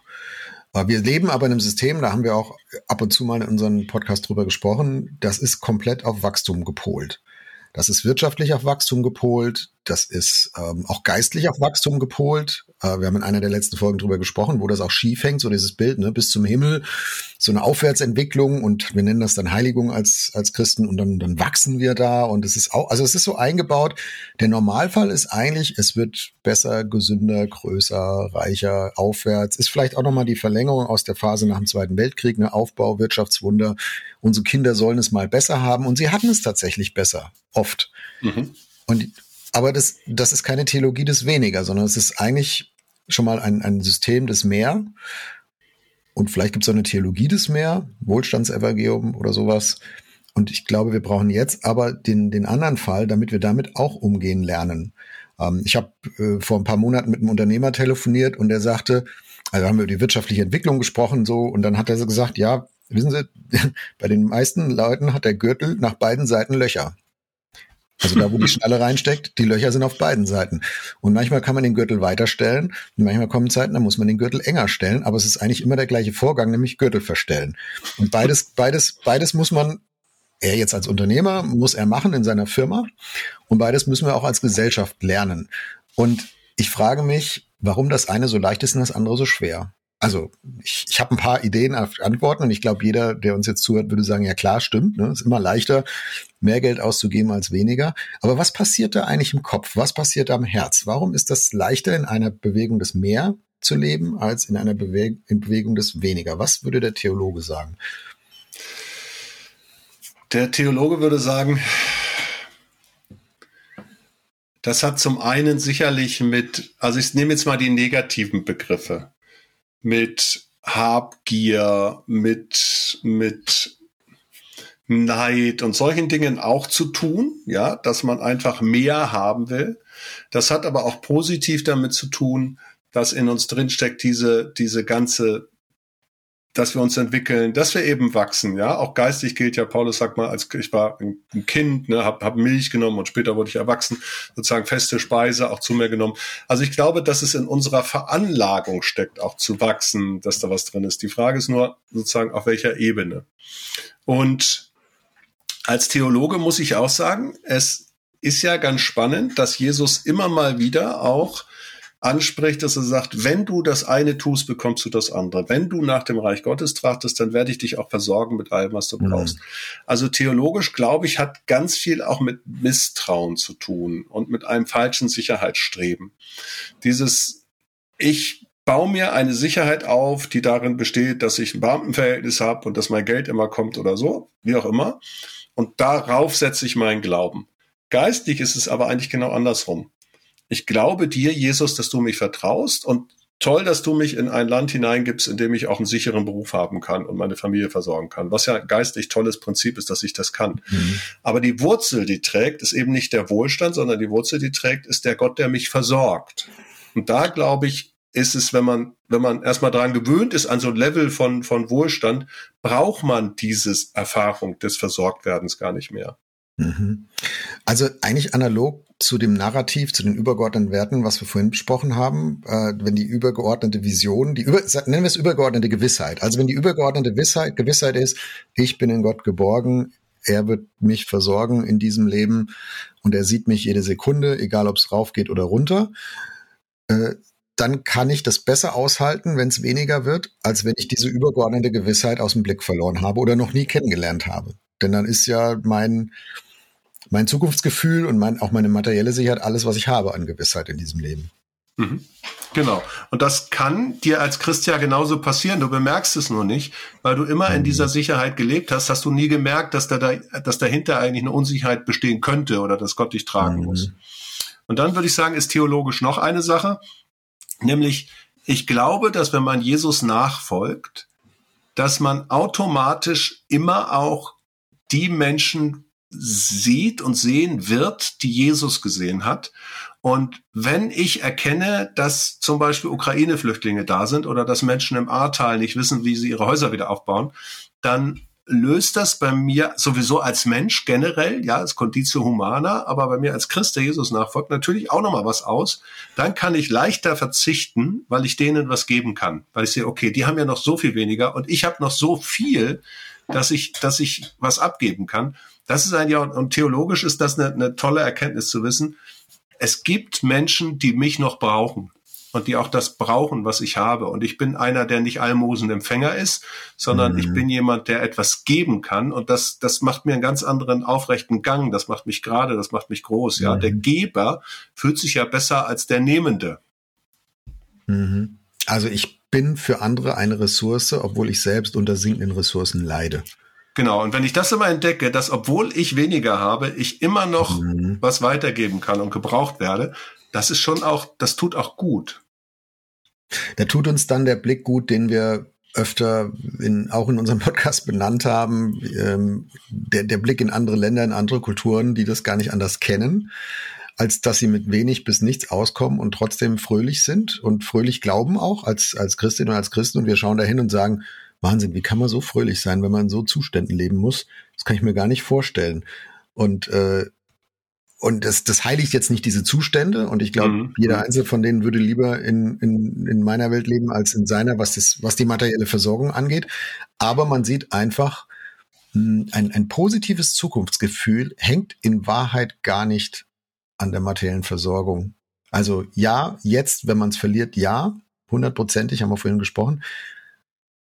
Wir leben aber in einem System, da haben wir auch ab und zu mal in unserem Podcast drüber gesprochen, das ist komplett auf Wachstum gepolt. Das ist wirtschaftlich auf Wachstum gepolt, das ist ähm, auch geistlich auf Wachstum gepolt. Äh, wir haben in einer der letzten Folgen drüber gesprochen, wo das auch schief hängt, so dieses Bild, ne, bis zum Himmel, so eine Aufwärtsentwicklung und wir nennen das dann Heiligung als, als Christen und dann, dann wachsen wir da und es ist auch, also es ist so eingebaut. Der Normalfall ist eigentlich, es wird besser, gesünder, größer, reicher, aufwärts. Ist vielleicht auch nochmal die Verlängerung aus der Phase nach dem Zweiten Weltkrieg, ne, Aufbau, Wirtschaftswunder. Unsere Kinder sollen es mal besser haben und sie hatten es tatsächlich besser, oft. Mhm. Und aber das, das ist keine Theologie des Weniger, sondern es ist eigentlich schon mal ein, ein System des Mehr. Und vielleicht gibt es auch eine Theologie des Mehr, Wohlstandsevangelium oder sowas. Und ich glaube, wir brauchen jetzt aber den, den anderen Fall, damit wir damit auch umgehen lernen. Ähm, ich habe äh, vor ein paar Monaten mit einem Unternehmer telefoniert und der sagte, also haben wir über die wirtschaftliche Entwicklung gesprochen so und dann hat er so gesagt, ja, wissen Sie, bei den meisten Leuten hat der Gürtel nach beiden Seiten Löcher. Also da, wo die Schnalle reinsteckt, die Löcher sind auf beiden Seiten. Und manchmal kann man den Gürtel weiterstellen und manchmal kommen Zeiten, da muss man den Gürtel enger stellen, aber es ist eigentlich immer der gleiche Vorgang, nämlich Gürtel verstellen. Und beides, beides, beides muss man, er jetzt als Unternehmer, muss er machen in seiner Firma und beides müssen wir auch als Gesellschaft lernen. Und ich frage mich, warum das eine so leicht ist und das andere so schwer also ich, ich habe ein paar Ideen, Antworten und ich glaube, jeder, der uns jetzt zuhört, würde sagen, ja klar, stimmt, ne? ist immer leichter, mehr Geld auszugeben als weniger. Aber was passiert da eigentlich im Kopf? Was passiert da am Herz? Warum ist das leichter, in einer Bewegung des Mehr zu leben, als in einer Bewe in Bewegung des Weniger? Was würde der Theologe sagen? Der Theologe würde sagen, das hat zum einen sicherlich mit, also ich nehme jetzt mal die negativen Begriffe mit Habgier, mit, mit Neid und solchen Dingen auch zu tun, ja, dass man einfach mehr haben will. Das hat aber auch positiv damit zu tun, dass in uns drinsteckt diese, diese ganze dass wir uns entwickeln, dass wir eben wachsen, ja. Auch geistig gilt ja, Paulus sagt mal, als ich war ein Kind, ne, hab, hab Milch genommen und später wurde ich erwachsen, sozusagen feste Speise auch zu mir genommen. Also ich glaube, dass es in unserer Veranlagung steckt, auch zu wachsen, dass da was drin ist. Die Frage ist nur sozusagen auf welcher Ebene. Und als Theologe muss ich auch sagen, es ist ja ganz spannend, dass Jesus immer mal wieder auch anspricht, dass er sagt, wenn du das eine tust, bekommst du das andere. Wenn du nach dem Reich Gottes trachtest, dann werde ich dich auch versorgen mit allem, was du mhm. brauchst. Also theologisch, glaube ich, hat ganz viel auch mit Misstrauen zu tun und mit einem falschen Sicherheitsstreben. Dieses, ich baue mir eine Sicherheit auf, die darin besteht, dass ich ein Beamtenverhältnis habe und dass mein Geld immer kommt oder so, wie auch immer. Und darauf setze ich meinen Glauben. Geistlich ist es aber eigentlich genau andersrum ich glaube dir, Jesus, dass du mich vertraust und toll, dass du mich in ein Land hineingibst, in dem ich auch einen sicheren Beruf haben kann und meine Familie versorgen kann. Was ja geistig tolles Prinzip ist, dass ich das kann. Mhm. Aber die Wurzel, die trägt, ist eben nicht der Wohlstand, sondern die Wurzel, die trägt, ist der Gott, der mich versorgt. Und da glaube ich, ist es, wenn man, wenn man erstmal daran gewöhnt ist, an so ein Level von, von Wohlstand, braucht man dieses Erfahrung des Versorgtwerdens gar nicht mehr. Mhm. Also eigentlich analog zu dem Narrativ, zu den übergeordneten Werten, was wir vorhin besprochen haben, äh, wenn die übergeordnete Vision, die über, nennen wir es übergeordnete Gewissheit. Also wenn die übergeordnete Gewissheit, Gewissheit ist, ich bin in Gott geborgen, er wird mich versorgen in diesem Leben und er sieht mich jede Sekunde, egal ob es rauf geht oder runter, äh, dann kann ich das besser aushalten, wenn es weniger wird, als wenn ich diese übergeordnete Gewissheit aus dem Blick verloren habe oder noch nie kennengelernt habe. Denn dann ist ja mein, mein Zukunftsgefühl und mein, auch meine materielle Sicherheit alles, was ich habe an Gewissheit in diesem Leben. Mhm. Genau. Und das kann dir als Christ ja genauso passieren. Du bemerkst es nur nicht, weil du immer mhm. in dieser Sicherheit gelebt hast, hast du nie gemerkt, dass da, da dass dahinter eigentlich eine Unsicherheit bestehen könnte oder dass Gott dich tragen mhm. muss. Und dann würde ich sagen, ist theologisch noch eine Sache, nämlich ich glaube, dass wenn man Jesus nachfolgt, dass man automatisch immer auch die Menschen sieht und sehen wird, die Jesus gesehen hat. Und wenn ich erkenne, dass zum Beispiel Ukraine-Flüchtlinge da sind oder dass Menschen im Ahrtal nicht wissen, wie sie ihre Häuser wieder aufbauen, dann löst das bei mir sowieso als Mensch generell, ja, als Conditio Humana, aber bei mir als Christ, der Jesus nachfolgt, natürlich auch nochmal was aus. Dann kann ich leichter verzichten, weil ich denen was geben kann. Weil ich sehe, okay, die haben ja noch so viel weniger und ich habe noch so viel, dass ich, dass ich was abgeben kann. Das ist ein ja, und theologisch ist das eine, eine tolle Erkenntnis zu wissen. Es gibt Menschen, die mich noch brauchen und die auch das brauchen, was ich habe. Und ich bin einer, der nicht Almosenempfänger ist, sondern mhm. ich bin jemand, der etwas geben kann. Und das, das macht mir einen ganz anderen aufrechten Gang. Das macht mich gerade, das macht mich groß. Ja, mhm. der Geber fühlt sich ja besser als der Nehmende. Mhm. Also ich bin für andere eine Ressource, obwohl ich selbst unter sinkenden Ressourcen leide. Genau, und wenn ich das immer entdecke, dass obwohl ich weniger habe, ich immer noch mhm. was weitergeben kann und gebraucht werde, das ist schon auch, das tut auch gut. Da tut uns dann der Blick gut, den wir öfter in, auch in unserem Podcast benannt haben, ähm, der, der Blick in andere Länder, in andere Kulturen, die das gar nicht anders kennen, als dass sie mit wenig bis nichts auskommen und trotzdem fröhlich sind und fröhlich glauben auch als, als Christin und als Christen. Und wir schauen dahin und sagen, Wahnsinn, wie kann man so fröhlich sein, wenn man in so Zuständen leben muss? Das kann ich mir gar nicht vorstellen. Und äh, und das, das heiligt jetzt nicht diese Zustände. Und ich glaube, mhm. jeder Einzelne von denen würde lieber in, in, in meiner Welt leben als in seiner, was, das, was die materielle Versorgung angeht. Aber man sieht einfach, hm, ein, ein positives Zukunftsgefühl hängt in Wahrheit gar nicht an der materiellen Versorgung. Also ja, jetzt, wenn man es verliert, ja, hundertprozentig, haben wir vorhin gesprochen.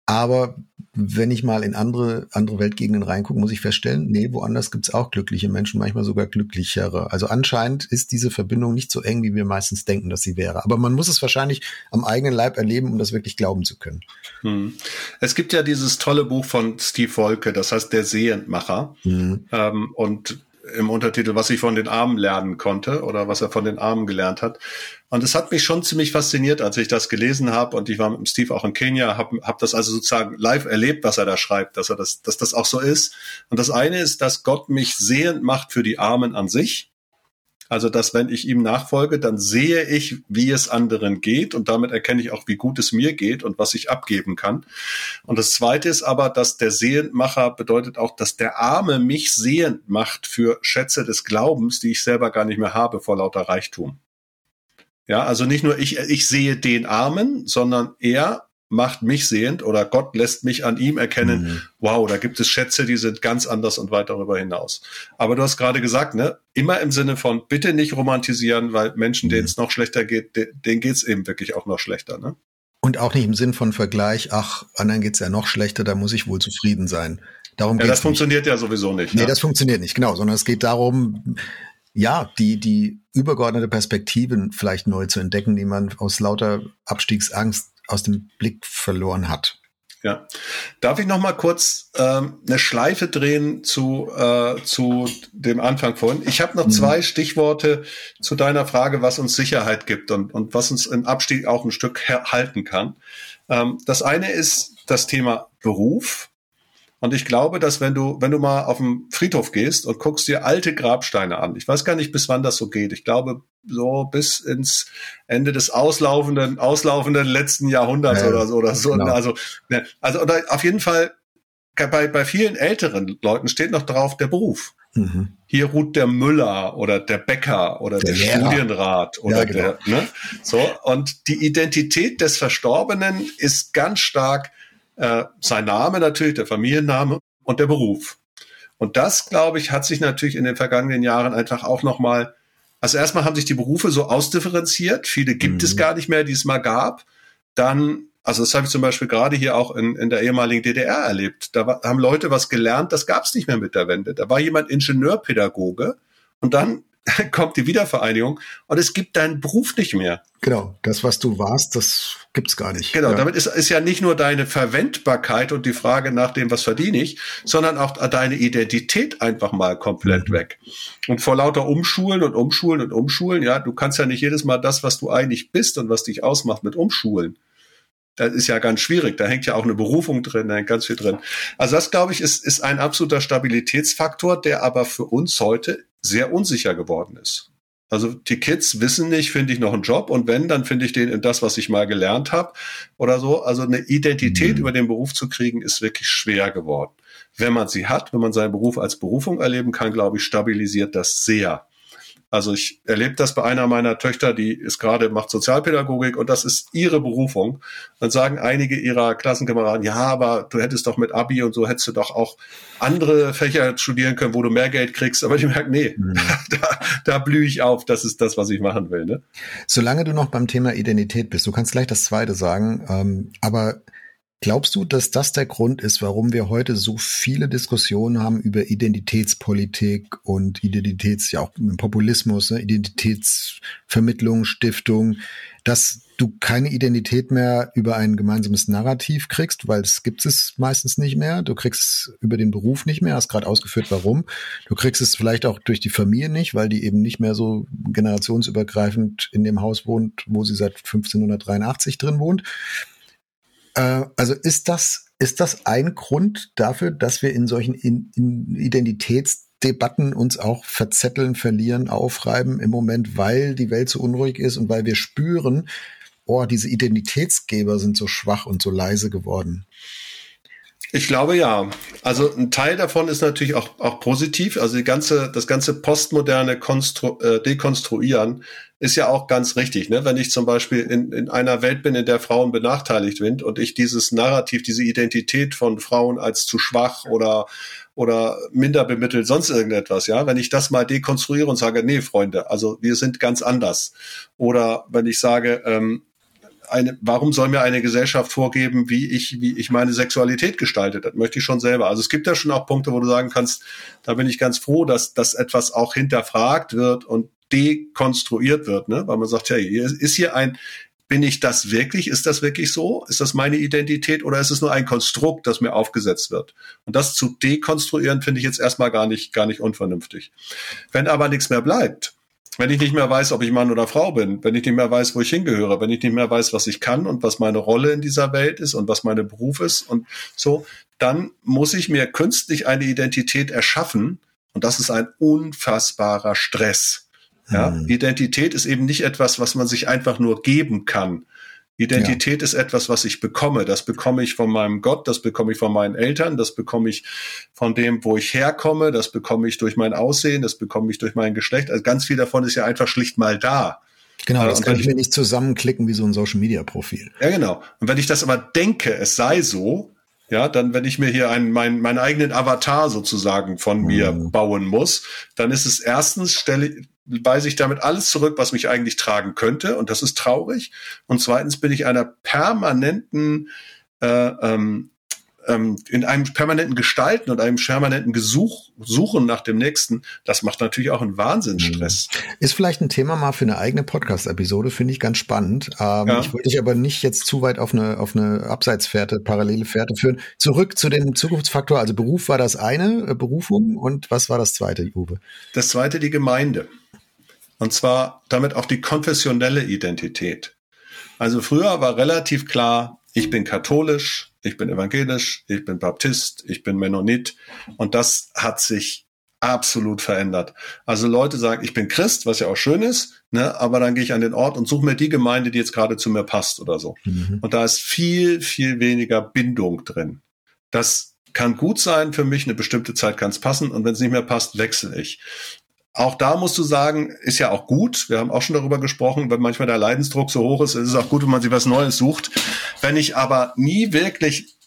Aber wenn ich mal in andere, andere Weltgegenden reingucke, muss ich feststellen, nee, woanders gibt's auch glückliche Menschen, manchmal sogar glücklichere. Also anscheinend ist diese Verbindung nicht so eng, wie wir meistens denken, dass sie wäre. Aber man muss es wahrscheinlich am eigenen Leib erleben, um das wirklich glauben zu können. Hm. Es gibt ja dieses tolle Buch von Steve Wolke, das heißt Der Sehentmacher. Hm. Ähm, und im Untertitel, was ich von den Armen lernen konnte oder was er von den Armen gelernt hat. Und es hat mich schon ziemlich fasziniert, als ich das gelesen habe. Und ich war mit dem Steve auch in Kenia, habe hab das also sozusagen live erlebt, was er da schreibt, dass er das, dass das auch so ist. Und das eine ist, dass Gott mich sehend macht für die Armen an sich. Also, dass wenn ich ihm nachfolge, dann sehe ich, wie es anderen geht und damit erkenne ich auch, wie gut es mir geht und was ich abgeben kann. Und das zweite ist aber, dass der Sehendmacher bedeutet auch, dass der Arme mich sehend macht für Schätze des Glaubens, die ich selber gar nicht mehr habe vor lauter Reichtum. Ja, also nicht nur ich, ich sehe den Armen, sondern er macht mich sehend oder Gott lässt mich an ihm erkennen, mhm. wow, da gibt es Schätze, die sind ganz anders und weit darüber hinaus. Aber du hast gerade gesagt, ne, immer im Sinne von bitte nicht romantisieren, weil Menschen, denen mhm. es noch schlechter geht, denen geht's eben wirklich auch noch schlechter, ne? Und auch nicht im Sinn von Vergleich, ach, anderen geht's ja noch schlechter, da muss ich wohl zufrieden sein. Darum ja, geht's das funktioniert nicht. ja sowieso nicht. Nee, ja. das funktioniert nicht, genau, sondern es geht darum, ja, die, die übergeordnete Perspektiven vielleicht neu zu entdecken, die man aus lauter Abstiegsangst aus dem Blick verloren hat. Ja. Darf ich noch mal kurz ähm, eine Schleife drehen zu, äh, zu dem Anfang vorhin? Ich habe noch mhm. zwei Stichworte zu deiner Frage, was uns Sicherheit gibt und, und was uns im Abstieg auch ein Stück halten kann. Ähm, das eine ist das Thema Beruf. Und ich glaube, dass wenn du, wenn du mal auf den Friedhof gehst und guckst dir alte Grabsteine an, ich weiß gar nicht, bis wann das so geht. Ich glaube, so bis ins Ende des auslaufenden, auslaufenden letzten Jahrhunderts ja, oder so, oder so. Genau. Also, ne, also, oder auf jeden Fall, bei, bei vielen älteren Leuten steht noch drauf der Beruf. Mhm. Hier ruht der Müller oder der Bäcker oder der, der Studienrat oder ja, genau. der, ne? So. Und die Identität des Verstorbenen ist ganz stark äh, sein Name natürlich, der Familienname und der Beruf. Und das, glaube ich, hat sich natürlich in den vergangenen Jahren einfach auch nochmal, also erstmal haben sich die Berufe so ausdifferenziert. Viele gibt mhm. es gar nicht mehr, die es mal gab. Dann, also das habe ich zum Beispiel gerade hier auch in, in der ehemaligen DDR erlebt. Da war, haben Leute was gelernt, das gab es nicht mehr mit der Wende. Da war jemand Ingenieurpädagoge und dann kommt die Wiedervereinigung und es gibt deinen Beruf nicht mehr. Genau, das, was du warst, das gibt's gar nicht. Genau, ja. damit ist, ist ja nicht nur deine Verwendbarkeit und die Frage nach dem, was verdiene ich, sondern auch deine Identität einfach mal komplett mhm. weg. Und vor lauter Umschulen und Umschulen und Umschulen, ja, du kannst ja nicht jedes Mal das, was du eigentlich bist und was dich ausmacht, mit umschulen. Das ist ja ganz schwierig. Da hängt ja auch eine Berufung drin, da hängt ganz viel drin. Also das, glaube ich, ist, ist ein absoluter Stabilitätsfaktor, der aber für uns heute sehr unsicher geworden ist. Also die Kids wissen nicht, finde ich noch einen Job und wenn, dann finde ich den in das, was ich mal gelernt habe oder so. Also eine Identität mhm. über den Beruf zu kriegen, ist wirklich schwer geworden. Wenn man sie hat, wenn man seinen Beruf als Berufung erleben kann, glaube ich, stabilisiert das sehr. Also ich erlebe das bei einer meiner Töchter, die ist gerade, macht Sozialpädagogik und das ist ihre Berufung. Dann sagen einige ihrer Klassenkameraden, ja, aber du hättest doch mit Abi und so hättest du doch auch andere Fächer studieren können, wo du mehr Geld kriegst. Aber ich merke, nee, mhm. da, da blühe ich auf, das ist das, was ich machen will. Ne? Solange du noch beim Thema Identität bist, du kannst gleich das zweite sagen, ähm, aber Glaubst du, dass das der Grund ist, warum wir heute so viele Diskussionen haben über Identitätspolitik und Identitäts, ja auch Populismus, ne? Identitätsvermittlung, Stiftung, dass du keine Identität mehr über ein gemeinsames Narrativ kriegst, weil es gibt es meistens nicht mehr. Du kriegst es über den Beruf nicht mehr, hast gerade ausgeführt, warum. Du kriegst es vielleicht auch durch die Familie nicht, weil die eben nicht mehr so generationsübergreifend in dem Haus wohnt, wo sie seit 1583 drin wohnt. Äh, also ist das, ist das ein Grund dafür, dass wir in solchen in, in Identitätsdebatten uns auch verzetteln, verlieren, aufreiben im Moment, weil die Welt so unruhig ist und weil wir spüren, oh, diese Identitätsgeber sind so schwach und so leise geworden. Ich glaube ja. Also ein Teil davon ist natürlich auch, auch positiv. Also die ganze, das ganze postmoderne Konstru äh, Dekonstruieren ist ja auch ganz richtig. Ne? Wenn ich zum Beispiel in, in einer Welt bin, in der Frauen benachteiligt sind und ich dieses Narrativ, diese Identität von Frauen als zu schwach oder oder minder bemittelt, sonst irgendetwas, ja, wenn ich das mal dekonstruiere und sage, nee, Freunde, also wir sind ganz anders. Oder wenn ich sage, ähm, eine, warum soll mir eine Gesellschaft vorgeben, wie ich, wie ich meine Sexualität gestaltet? Das möchte ich schon selber. Also es gibt ja schon auch Punkte, wo du sagen kannst, da bin ich ganz froh, dass, dass etwas auch hinterfragt wird und dekonstruiert wird, ne? Weil man sagt, ja, hier ist hier ein, bin ich das wirklich? Ist das wirklich so? Ist das meine Identität oder ist es nur ein Konstrukt, das mir aufgesetzt wird? Und das zu dekonstruieren finde ich jetzt erstmal gar nicht, gar nicht unvernünftig. Wenn aber nichts mehr bleibt, wenn ich nicht mehr weiß, ob ich Mann oder Frau bin, wenn ich nicht mehr weiß, wo ich hingehöre, wenn ich nicht mehr weiß, was ich kann und was meine Rolle in dieser Welt ist und was meine Beruf ist und so, dann muss ich mir künstlich eine Identität erschaffen und das ist ein unfassbarer Stress. Ja, mhm. Identität ist eben nicht etwas, was man sich einfach nur geben kann. Identität ja. ist etwas, was ich bekomme. Das bekomme ich von meinem Gott, das bekomme ich von meinen Eltern, das bekomme ich von dem, wo ich herkomme, das bekomme ich durch mein Aussehen, das bekomme ich durch mein Geschlecht. Also ganz viel davon ist ja einfach schlicht mal da. Genau, das kann ich mir nicht zusammenklicken wie so ein Social Media Profil. Ja, genau. Und wenn ich das aber denke, es sei so, ja, dann, wenn ich mir hier einen, mein, meinen eigenen Avatar sozusagen von mir mhm. bauen muss, dann ist es erstens, stelle, weise ich damit alles zurück, was mich eigentlich tragen könnte, und das ist traurig. Und zweitens bin ich einer permanenten äh, ähm, ähm, in einem permanenten Gestalten und einem permanenten Gesuch, Suchen nach dem Nächsten, das macht natürlich auch einen Wahnsinnsstress. Mhm. Ist vielleicht ein Thema mal für eine eigene Podcast-Episode, finde ich ganz spannend. Ähm, ja. Ich wollte dich aber nicht jetzt zu weit auf eine, auf eine Abseitsfährte, parallele Fährte führen. Zurück zu dem Zukunftsfaktor. Also Beruf war das eine, äh, Berufung und was war das zweite, Uwe? Das zweite, die Gemeinde. Und zwar damit auch die konfessionelle Identität. Also früher war relativ klar, ich bin katholisch, ich bin evangelisch, ich bin Baptist, ich bin Mennonit. Und das hat sich absolut verändert. Also Leute sagen, ich bin Christ, was ja auch schön ist, ne, aber dann gehe ich an den Ort und suche mir die Gemeinde, die jetzt gerade zu mir passt oder so. Mhm. Und da ist viel, viel weniger Bindung drin. Das kann gut sein für mich, eine bestimmte Zeit kann es passen und wenn es nicht mehr passt, wechsle ich. Auch da musst du sagen, ist ja auch gut. Wir haben auch schon darüber gesprochen, wenn manchmal der Leidensdruck so hoch ist, ist es auch gut, wenn man sich was Neues sucht. Wenn ich aber nie wirklich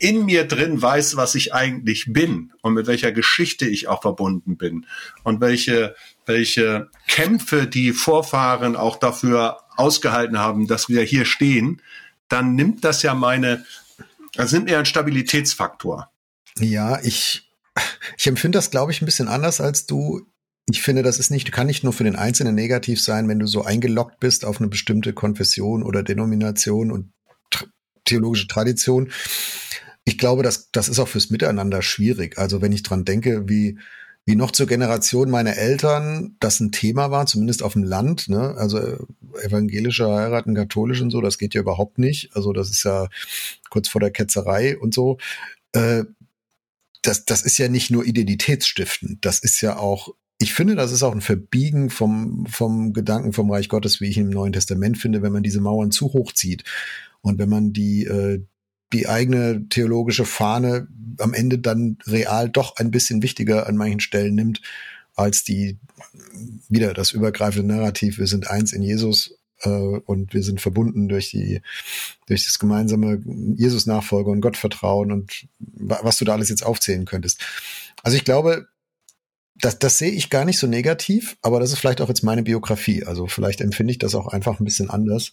in mir drin weiß, was ich eigentlich bin und mit welcher Geschichte ich auch verbunden bin und welche, welche Kämpfe die Vorfahren auch dafür ausgehalten haben, dass wir hier stehen, dann nimmt das ja meine, das nimmt mir ein Stabilitätsfaktor. Ja, ich, ich empfinde das, glaube ich, ein bisschen anders als du ich finde, das ist nicht, kann nicht nur für den Einzelnen negativ sein, wenn du so eingeloggt bist auf eine bestimmte Konfession oder Denomination und theologische Tradition. Ich glaube, das, das ist auch fürs Miteinander schwierig. Also wenn ich dran denke, wie, wie noch zur Generation meiner Eltern das ein Thema war, zumindest auf dem Land, ne? Also evangelische heiraten, katholisch und so, das geht ja überhaupt nicht. Also das ist ja kurz vor der Ketzerei und so. Äh, das, das ist ja nicht nur identitätsstiftend, das ist ja auch ich finde, das ist auch ein Verbiegen vom, vom Gedanken vom Reich Gottes, wie ich ihn im Neuen Testament finde, wenn man diese Mauern zu hoch zieht und wenn man die, äh, die eigene theologische Fahne am Ende dann real doch ein bisschen wichtiger an manchen Stellen nimmt, als die, wieder das übergreifende Narrativ, wir sind eins in Jesus äh, und wir sind verbunden durch die, durch das gemeinsame Jesus-Nachfolge und Gottvertrauen und was du da alles jetzt aufzählen könntest. Also ich glaube, das, das sehe ich gar nicht so negativ, aber das ist vielleicht auch jetzt meine Biografie. Also vielleicht empfinde ich das auch einfach ein bisschen anders.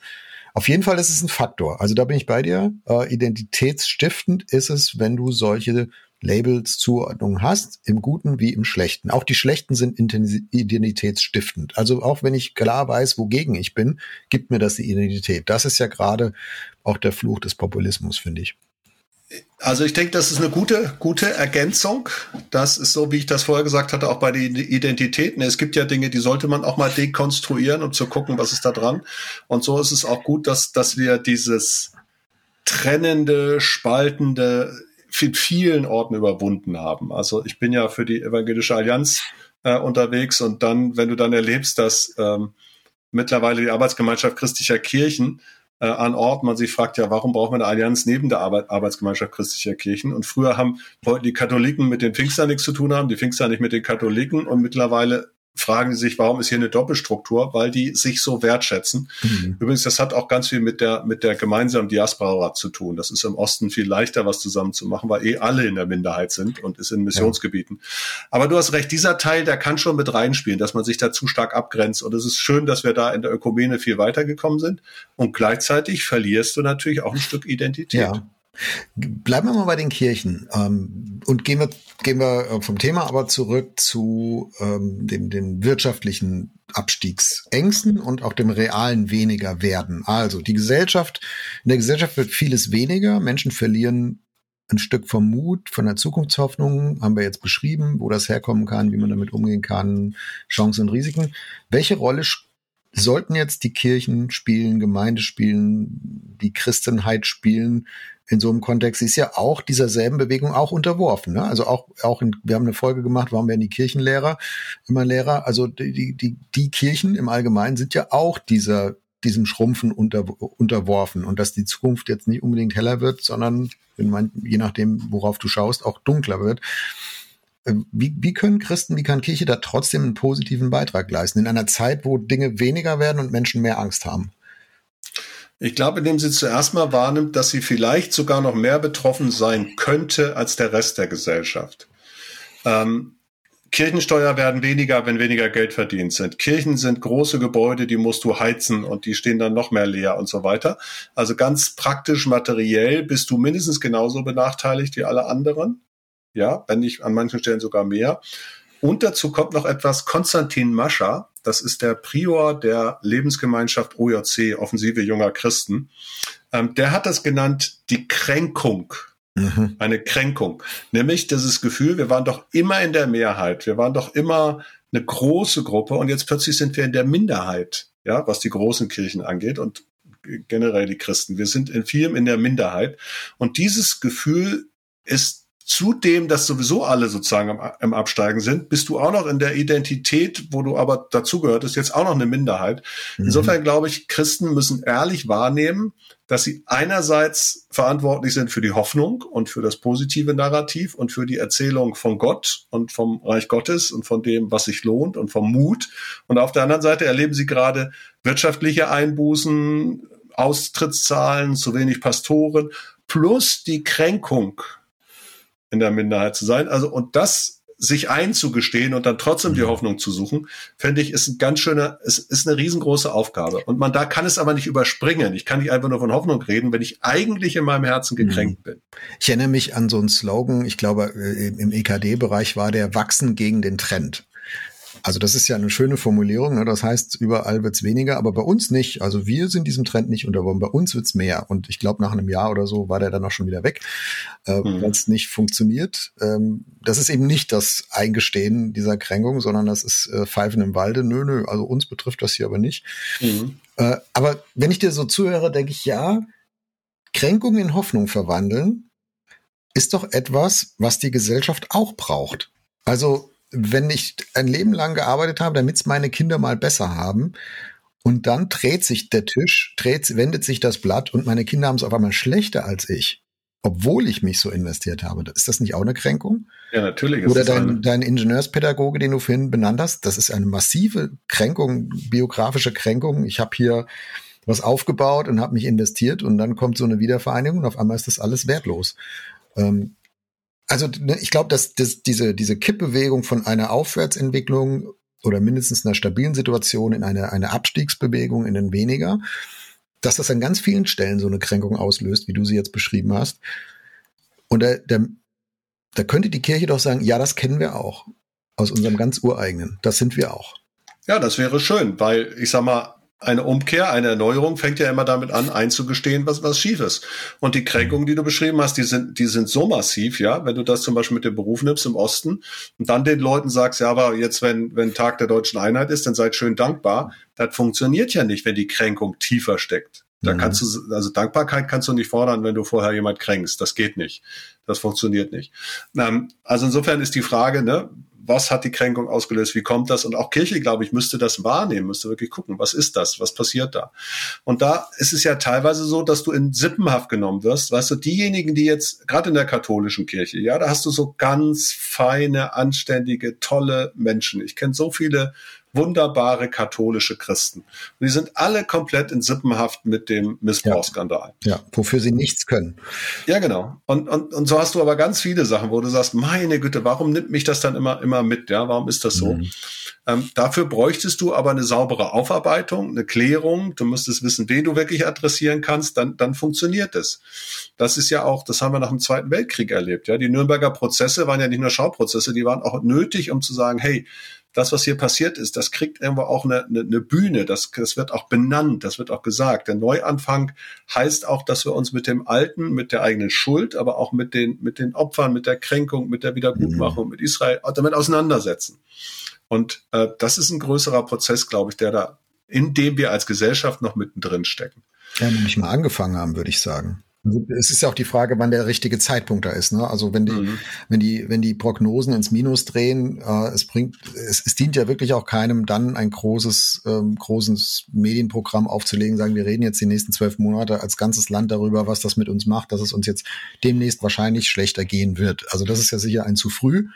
Auf jeden Fall ist es ein Faktor. Also da bin ich bei dir. Äh, identitätsstiftend ist es, wenn du solche Labels, Zuordnungen hast, im Guten wie im Schlechten. Auch die Schlechten sind identitätsstiftend. Also auch wenn ich klar weiß, wogegen ich bin, gibt mir das die Identität. Das ist ja gerade auch der Fluch des Populismus, finde ich. Also ich denke, das ist eine gute, gute Ergänzung. Das ist so, wie ich das vorher gesagt hatte, auch bei den Identitäten. Es gibt ja Dinge, die sollte man auch mal dekonstruieren, um zu gucken, was ist da dran. Und so ist es auch gut, dass, dass wir dieses trennende, spaltende in vielen Orten überwunden haben. Also ich bin ja für die Evangelische Allianz äh, unterwegs und dann, wenn du dann erlebst, dass ähm, mittlerweile die Arbeitsgemeinschaft christlicher Kirchen äh, an Ort. Man sich fragt ja, warum braucht man eine Allianz neben der Arbeit, Arbeitsgemeinschaft christlicher Kirchen? Und früher haben wollten die Katholiken mit den Pfingstern nichts zu tun haben, die Pfingster nicht mit den Katholiken und mittlerweile fragen sie sich, warum ist hier eine Doppelstruktur, weil die sich so wertschätzen. Mhm. Übrigens, das hat auch ganz viel mit der, mit der gemeinsamen Diaspora zu tun. Das ist im Osten viel leichter, was zusammen zu machen, weil eh alle in der Minderheit sind und ist in Missionsgebieten. Ja. Aber du hast recht, dieser Teil, der kann schon mit reinspielen, dass man sich da zu stark abgrenzt. Und es ist schön, dass wir da in der Ökumene viel weitergekommen sind. Und gleichzeitig verlierst du natürlich auch ein Stück Identität. Ja. Bleiben wir mal bei den Kirchen ähm, und gehen wir, gehen wir äh, vom Thema aber zurück zu ähm, dem, den wirtschaftlichen Abstiegsängsten und auch dem realen weniger werden. Also die Gesellschaft, in der Gesellschaft wird vieles weniger, Menschen verlieren ein Stück vom Mut, von der Zukunftshoffnung, haben wir jetzt beschrieben, wo das herkommen kann, wie man damit umgehen kann, Chancen und Risiken. Welche Rolle sollten jetzt die Kirchen spielen, Gemeinde spielen, die Christenheit spielen in so einem Kontext, ist ja auch dieser selben Bewegung auch unterworfen. Ne? Also auch, auch in, wir haben eine Folge gemacht, warum werden die Kirchenlehrer immer Lehrer? Also die, die, die Kirchen im Allgemeinen sind ja auch dieser diesem Schrumpfen unter, unterworfen und dass die Zukunft jetzt nicht unbedingt heller wird, sondern man, je nachdem, worauf du schaust, auch dunkler wird. Äh, wie, wie können Christen, wie kann Kirche da trotzdem einen positiven Beitrag leisten in einer Zeit, wo Dinge weniger werden und Menschen mehr Angst haben? Ich glaube, indem sie zuerst mal wahrnimmt, dass sie vielleicht sogar noch mehr betroffen sein könnte als der Rest der Gesellschaft. Ähm, Kirchensteuer werden weniger, wenn weniger Geld verdient sind. Kirchen sind große Gebäude, die musst du heizen und die stehen dann noch mehr leer und so weiter. Also ganz praktisch materiell bist du mindestens genauso benachteiligt wie alle anderen. Ja, wenn nicht an manchen Stellen sogar mehr. Und dazu kommt noch etwas, Konstantin Mascher, das ist der Prior der Lebensgemeinschaft OJC, Offensive junger Christen. Ähm, der hat das genannt, die Kränkung Mhm. Eine Kränkung. Nämlich dieses Gefühl, wir waren doch immer in der Mehrheit. Wir waren doch immer eine große Gruppe und jetzt plötzlich sind wir in der Minderheit, ja, was die großen Kirchen angeht und generell die Christen. Wir sind in vielem in der Minderheit. Und dieses Gefühl ist zudem, dass sowieso alle sozusagen im, Absteigen sind, bist du auch noch in der Identität, wo du aber dazugehört, ist jetzt auch noch eine Minderheit. Mhm. Insofern glaube ich, Christen müssen ehrlich wahrnehmen, dass sie einerseits verantwortlich sind für die Hoffnung und für das positive Narrativ und für die Erzählung von Gott und vom Reich Gottes und von dem, was sich lohnt und vom Mut. Und auf der anderen Seite erleben sie gerade wirtschaftliche Einbußen, Austrittszahlen, zu wenig Pastoren, plus die Kränkung in der Minderheit zu sein. Also, und das sich einzugestehen und dann trotzdem die. Hoffnung zu suchen, fände ich, ist ein ganz schöner, es ist eine riesengroße Aufgabe. Und man da kann es aber nicht überspringen. Ich kann nicht einfach nur von Hoffnung reden, wenn ich eigentlich in meinem Herzen gekränkt mhm. bin. Ich erinnere mich an so einen Slogan, ich glaube, äh, im EKD-Bereich war der Wachsen gegen den Trend. Also das ist ja eine schöne Formulierung. Ne? Das heißt, überall wird's weniger, aber bei uns nicht. Also wir sind diesem Trend nicht unterworfen. Bei uns wird's mehr. Und ich glaube, nach einem Jahr oder so war der dann auch schon wieder weg, äh, mhm. weil es nicht funktioniert. Ähm, das ist eben nicht das Eingestehen dieser Kränkung, sondern das ist äh, Pfeifen im Walde. Nö, nö, also uns betrifft das hier aber nicht. Mhm. Äh, aber wenn ich dir so zuhöre, denke ich, ja, Kränkung in Hoffnung verwandeln ist doch etwas, was die Gesellschaft auch braucht. Also wenn ich ein Leben lang gearbeitet habe, damit es meine Kinder mal besser haben, und dann dreht sich der Tisch, dreht, wendet sich das Blatt und meine Kinder haben es auf einmal schlechter als ich, obwohl ich mich so investiert habe. Ist das nicht auch eine Kränkung? Ja, natürlich. Oder dein, dein Ingenieurspädagoge, den du vorhin benannt hast, das ist eine massive Kränkung, biografische Kränkung. Ich habe hier was aufgebaut und habe mich investiert und dann kommt so eine Wiedervereinigung und auf einmal ist das alles wertlos. Ähm, also ne, ich glaube, dass, dass diese, diese Kippbewegung von einer Aufwärtsentwicklung oder mindestens einer stabilen Situation in eine, eine Abstiegsbewegung in den weniger, dass das an ganz vielen Stellen so eine Kränkung auslöst, wie du sie jetzt beschrieben hast. Und da, da, da könnte die Kirche doch sagen, ja, das kennen wir auch aus unserem ganz ureigenen. Das sind wir auch. Ja, das wäre schön, weil ich sag mal, eine Umkehr, eine Erneuerung fängt ja immer damit an, einzugestehen, was, was schief ist. Und die Kränkungen, die du beschrieben hast, die sind, die sind so massiv, ja, wenn du das zum Beispiel mit dem Beruf nimmst im Osten und dann den Leuten sagst, ja, aber jetzt, wenn, wenn Tag der deutschen Einheit ist, dann seid schön dankbar. Das funktioniert ja nicht, wenn die Kränkung tiefer steckt. Da mhm. kannst du, also Dankbarkeit kannst du nicht fordern, wenn du vorher jemand kränkst. Das geht nicht. Das funktioniert nicht. Ähm, also insofern ist die Frage, ne, was hat die Kränkung ausgelöst, wie kommt das? Und auch Kirche, glaube ich, müsste das wahrnehmen, müsste wirklich gucken, was ist das, was passiert da? Und da ist es ja teilweise so, dass du in Sippenhaft genommen wirst. Weißt du, diejenigen, die jetzt, gerade in der katholischen Kirche, ja, da hast du so ganz feine, anständige, tolle Menschen. Ich kenne so viele wunderbare katholische Christen. Und die sind alle komplett in Sippenhaft mit dem Missbrauchsskandal. Ja, ja, wofür sie nichts können. Ja, genau. Und, und, und so hast du aber ganz viele Sachen, wo du sagst, meine Güte, warum nimmt mich das dann immer, immer mit? Ja, warum ist das so? Mhm. Ähm, dafür bräuchtest du aber eine saubere Aufarbeitung, eine Klärung. Du müsstest wissen, wen du wirklich adressieren kannst. Dann, dann funktioniert es. Das ist ja auch, das haben wir nach dem Zweiten Weltkrieg erlebt. Ja, die Nürnberger Prozesse waren ja nicht nur Schauprozesse, die waren auch nötig, um zu sagen, hey, das, was hier passiert ist, das kriegt irgendwo auch eine, eine, eine Bühne, das, das wird auch benannt, das wird auch gesagt. Der Neuanfang heißt auch, dass wir uns mit dem Alten, mit der eigenen Schuld, aber auch mit den, mit den Opfern, mit der Kränkung, mit der Wiedergutmachung, mhm. mit Israel damit auseinandersetzen. Und äh, das ist ein größerer Prozess, glaube ich, der da in dem wir als Gesellschaft noch mittendrin stecken. Ja, nicht mal angefangen haben, würde ich sagen. Es ist ja auch die Frage, wann der richtige Zeitpunkt da ist. Ne? Also wenn die, mhm. wenn die, wenn die Prognosen ins Minus drehen, äh, es bringt, es, es dient ja wirklich auch keinem, dann ein großes, ähm, großes Medienprogramm aufzulegen, sagen, wir reden jetzt die nächsten zwölf Monate als ganzes Land darüber, was das mit uns macht, dass es uns jetzt demnächst wahrscheinlich schlechter gehen wird. Also das ist ja sicher ein zu früh.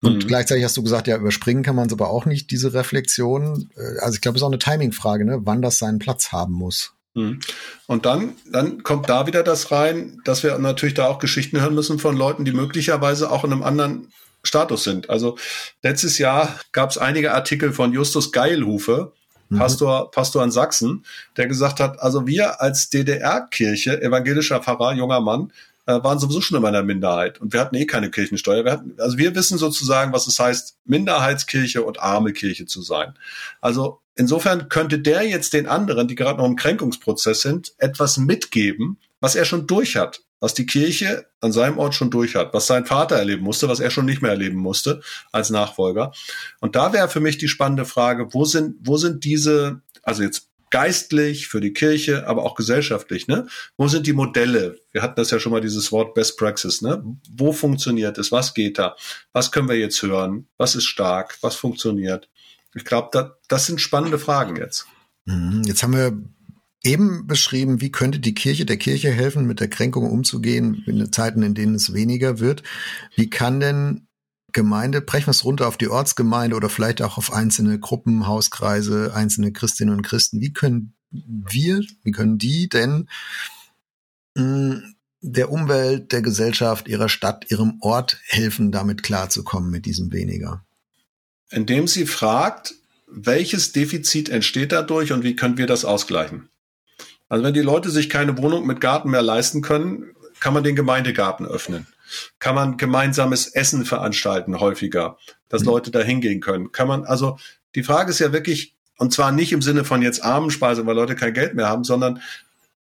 Und mhm. gleichzeitig hast du gesagt, ja, überspringen kann man es aber auch nicht, diese Reflexion. Äh, also ich glaube, es ist auch eine Timingfrage, ne? wann das seinen Platz haben muss. Mhm. Und dann, dann kommt da wieder das rein, dass wir natürlich da auch Geschichten hören müssen von Leuten, die möglicherweise auch in einem anderen Status sind. Also letztes Jahr gab es einige Artikel von Justus Geilhufe, mhm. Pastor, Pastor in Sachsen, der gesagt hat, also wir als DDR-Kirche, evangelischer Pfarrer, junger Mann, äh, waren sowieso schon immer in der Minderheit und wir hatten eh keine Kirchensteuer. Wir hatten, also wir wissen sozusagen, was es heißt, Minderheitskirche und arme Kirche zu sein. Also insofern könnte der jetzt den anderen, die gerade noch im Kränkungsprozess sind, etwas mitgeben, was er schon durch hat, was die Kirche an seinem Ort schon durch hat, was sein Vater erleben musste, was er schon nicht mehr erleben musste als Nachfolger. Und da wäre für mich die spannende Frage, wo sind, wo sind diese, also jetzt geistlich, für die Kirche, aber auch gesellschaftlich, ne? Wo sind die Modelle? Wir hatten das ja schon mal dieses Wort Best Praxis, ne? Wo funktioniert es? Was geht da? Was können wir jetzt hören? Was ist stark? Was funktioniert? Ich glaube, da, das sind spannende Fragen jetzt. Mhm. Jetzt haben wir eben beschrieben, wie könnte die Kirche der Kirche helfen, mit der Kränkung umzugehen in Zeiten, in denen es weniger wird. Wie kann denn Gemeinde, brechen wir es runter auf die Ortsgemeinde oder vielleicht auch auf einzelne Gruppen, Hauskreise, einzelne Christinnen und Christen. Wie können wir, wie können die denn hm, der Umwelt, der Gesellschaft, ihrer Stadt, ihrem Ort helfen, damit klarzukommen mit diesem weniger? Indem sie fragt, welches Defizit entsteht dadurch und wie können wir das ausgleichen? Also wenn die Leute sich keine Wohnung mit Garten mehr leisten können, kann man den Gemeindegarten öffnen. Kann man gemeinsames Essen veranstalten häufiger, dass mhm. Leute da hingehen können? Kann man, also die Frage ist ja wirklich, und zwar nicht im Sinne von jetzt Armenspeise, weil Leute kein Geld mehr haben, sondern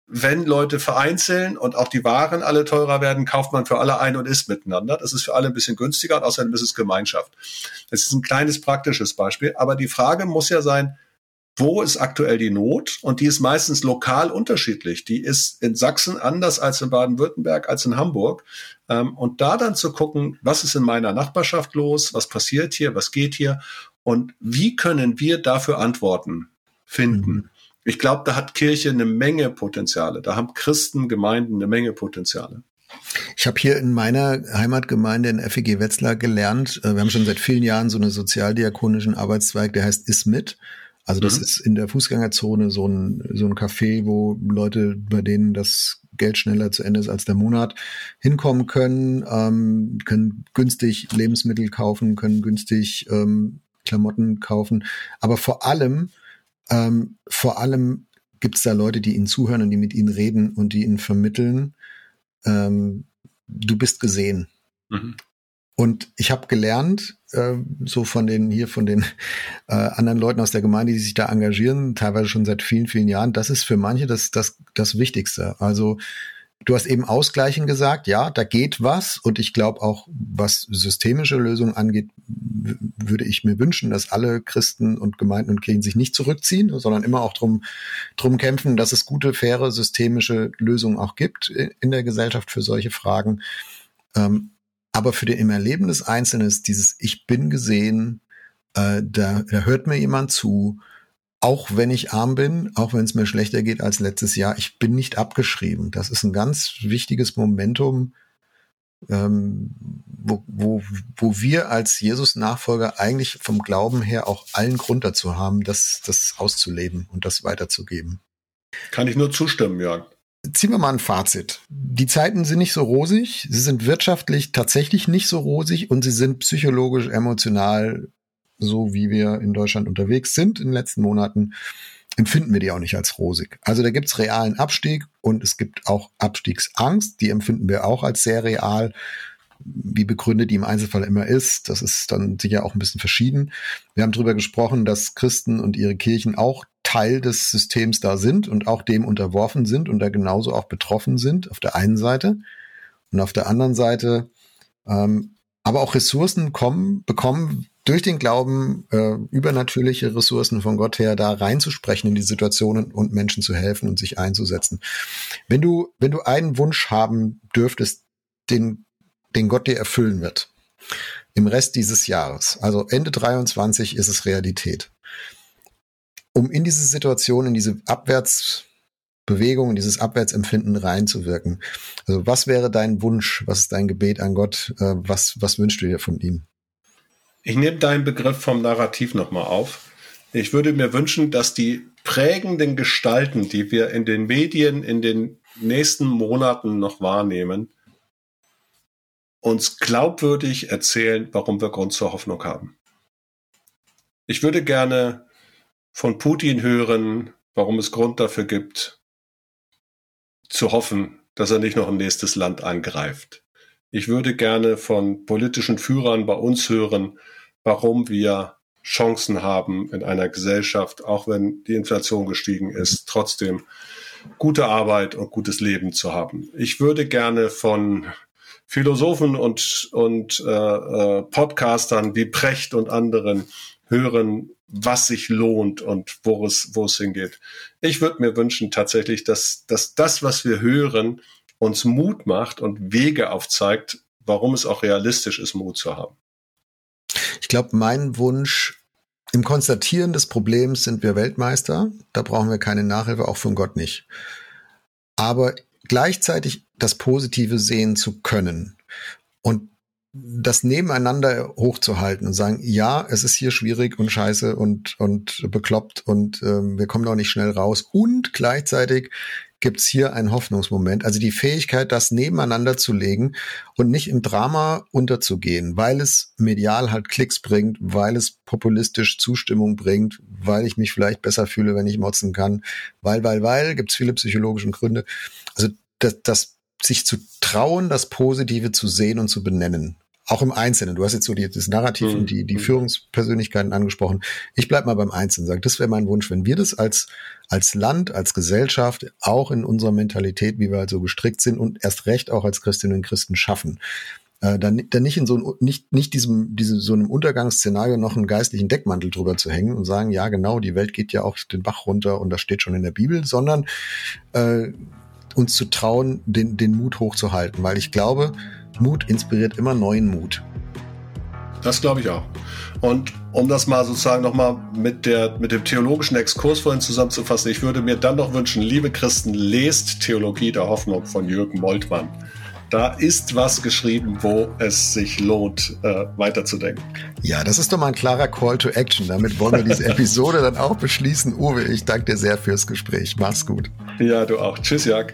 wenn Leute vereinzeln und auch die Waren alle teurer werden, kauft man für alle ein und isst miteinander. Das ist für alle ein bisschen günstiger und außerdem ist es Gemeinschaft. Das ist ein kleines praktisches Beispiel. Aber die Frage muss ja sein, wo ist aktuell die Not? Und die ist meistens lokal unterschiedlich. Die ist in Sachsen anders als in Baden-Württemberg, als in Hamburg. Ähm, und da dann zu gucken, was ist in meiner Nachbarschaft los? Was passiert hier? Was geht hier? Und wie können wir dafür Antworten finden? Mhm. Ich glaube, da hat Kirche eine Menge Potenziale. Da haben Christen, Gemeinden eine Menge Potenziale. Ich habe hier in meiner Heimatgemeinde in FEG Wetzlar gelernt, äh, wir haben schon seit vielen Jahren so einen sozialdiakonischen Arbeitszweig, der heißt Is mit. Also das mhm. ist in der Fußgängerzone so ein, so ein Café, wo Leute, bei denen das Geld schneller zu Ende ist als der Monat, hinkommen können, ähm, können günstig Lebensmittel kaufen, können günstig ähm, Klamotten kaufen. Aber vor allem, ähm, vor allem gibt es da Leute, die ihnen zuhören und die mit ihnen reden und die ihnen vermitteln, ähm, du bist gesehen. Mhm. Und ich habe gelernt, äh, so von den hier von den äh, anderen Leuten aus der Gemeinde, die sich da engagieren, teilweise schon seit vielen, vielen Jahren, das ist für manche das, das, das Wichtigste. Also du hast eben Ausgleichen gesagt, ja, da geht was. Und ich glaube auch, was systemische Lösungen angeht, würde ich mir wünschen, dass alle Christen und Gemeinden und Kirchen sich nicht zurückziehen, sondern immer auch drum, drum kämpfen, dass es gute, faire, systemische Lösungen auch gibt in der Gesellschaft für solche Fragen. Ähm, aber für den im Erleben des Einzelnen ist dieses Ich bin gesehen, äh, da, da hört mir jemand zu, auch wenn ich arm bin, auch wenn es mir schlechter geht als letztes Jahr, ich bin nicht abgeschrieben. Das ist ein ganz wichtiges Momentum, ähm, wo, wo, wo wir als Jesus-Nachfolger eigentlich vom Glauben her auch allen Grund dazu haben, das, das auszuleben und das weiterzugeben. Kann ich nur zustimmen, Jörg ziehen wir mal ein Fazit. Die Zeiten sind nicht so rosig, sie sind wirtschaftlich tatsächlich nicht so rosig und sie sind psychologisch, emotional, so wie wir in Deutschland unterwegs sind in den letzten Monaten, empfinden wir die auch nicht als rosig. Also da gibt's realen Abstieg und es gibt auch Abstiegsangst, die empfinden wir auch als sehr real. Wie begründet die im Einzelfall immer ist, das ist dann sicher auch ein bisschen verschieden. Wir haben darüber gesprochen, dass Christen und ihre Kirchen auch Teil des Systems da sind und auch dem unterworfen sind und da genauso auch betroffen sind, auf der einen Seite. Und auf der anderen Seite ähm, aber auch Ressourcen kommen, bekommen, durch den Glauben äh, übernatürliche Ressourcen von Gott her da reinzusprechen in die Situationen und Menschen zu helfen und sich einzusetzen. Wenn du, wenn du einen Wunsch haben dürftest, den, den Gott dir erfüllen wird, im Rest dieses Jahres, also Ende 23 ist es Realität. Um in diese Situation, in diese Abwärtsbewegung, in dieses Abwärtsempfinden reinzuwirken. Also was wäre dein Wunsch? Was ist dein Gebet an Gott? Äh, was, was wünschst du dir von ihm? Ich nehme deinen Begriff vom Narrativ nochmal auf. Ich würde mir wünschen, dass die prägenden Gestalten, die wir in den Medien in den nächsten Monaten noch wahrnehmen, uns glaubwürdig erzählen, warum wir Grund zur Hoffnung haben. Ich würde gerne von Putin hören, warum es Grund dafür gibt, zu hoffen, dass er nicht noch ein nächstes Land angreift. Ich würde gerne von politischen Führern bei uns hören, warum wir Chancen haben in einer Gesellschaft, auch wenn die Inflation gestiegen ist, trotzdem gute Arbeit und gutes Leben zu haben. Ich würde gerne von Philosophen und, und äh, äh, Podcastern wie Precht und anderen hören, was sich lohnt und wo es, wo es hingeht. Ich würde mir wünschen tatsächlich, dass, dass das, was wir hören, uns Mut macht und Wege aufzeigt, warum es auch realistisch ist, Mut zu haben. Ich glaube, mein Wunsch im Konstatieren des Problems sind wir Weltmeister. Da brauchen wir keine Nachhilfe, auch von Gott nicht. Aber gleichzeitig das Positive sehen zu können und das nebeneinander hochzuhalten und sagen, ja, es ist hier schwierig und scheiße und, und bekloppt und ähm, wir kommen doch nicht schnell raus. Und gleichzeitig gibt's hier einen Hoffnungsmoment. Also die Fähigkeit, das nebeneinander zu legen und nicht im Drama unterzugehen, weil es medial halt Klicks bringt, weil es populistisch Zustimmung bringt, weil ich mich vielleicht besser fühle, wenn ich motzen kann, weil, weil, weil, gibt's viele psychologische Gründe. Also das, das sich zu trauen, das Positive zu sehen und zu benennen auch im Einzelnen. Du hast jetzt so die, das Narrativ mhm. und die, die mhm. Führungspersönlichkeiten angesprochen. Ich bleib mal beim Einzelnen. Sag, das wäre mein Wunsch, wenn wir das als, als Land, als Gesellschaft, auch in unserer Mentalität, wie wir halt so gestrickt sind und erst recht auch als Christinnen und Christen schaffen. Äh, dann, dann nicht in so ein, nicht, nicht diesem, diesem, so einem Untergangsszenario noch einen geistlichen Deckmantel drüber zu hängen und sagen, ja, genau, die Welt geht ja auch den Bach runter und das steht schon in der Bibel, sondern äh, uns zu trauen, den, den Mut hochzuhalten, weil ich glaube, Mut inspiriert immer neuen Mut. Das glaube ich auch. Und um das mal sozusagen nochmal mit, der, mit dem theologischen Exkurs vorhin zusammenzufassen, ich würde mir dann noch wünschen, liebe Christen, lest Theologie der Hoffnung von Jürgen Moltmann. Da ist was geschrieben, wo es sich lohnt, äh, weiterzudenken. Ja, das ist doch mal ein klarer Call to Action. Damit wollen wir diese Episode dann auch beschließen. Uwe, ich danke dir sehr fürs Gespräch. Mach's gut. Ja, du auch. Tschüss, Jörg.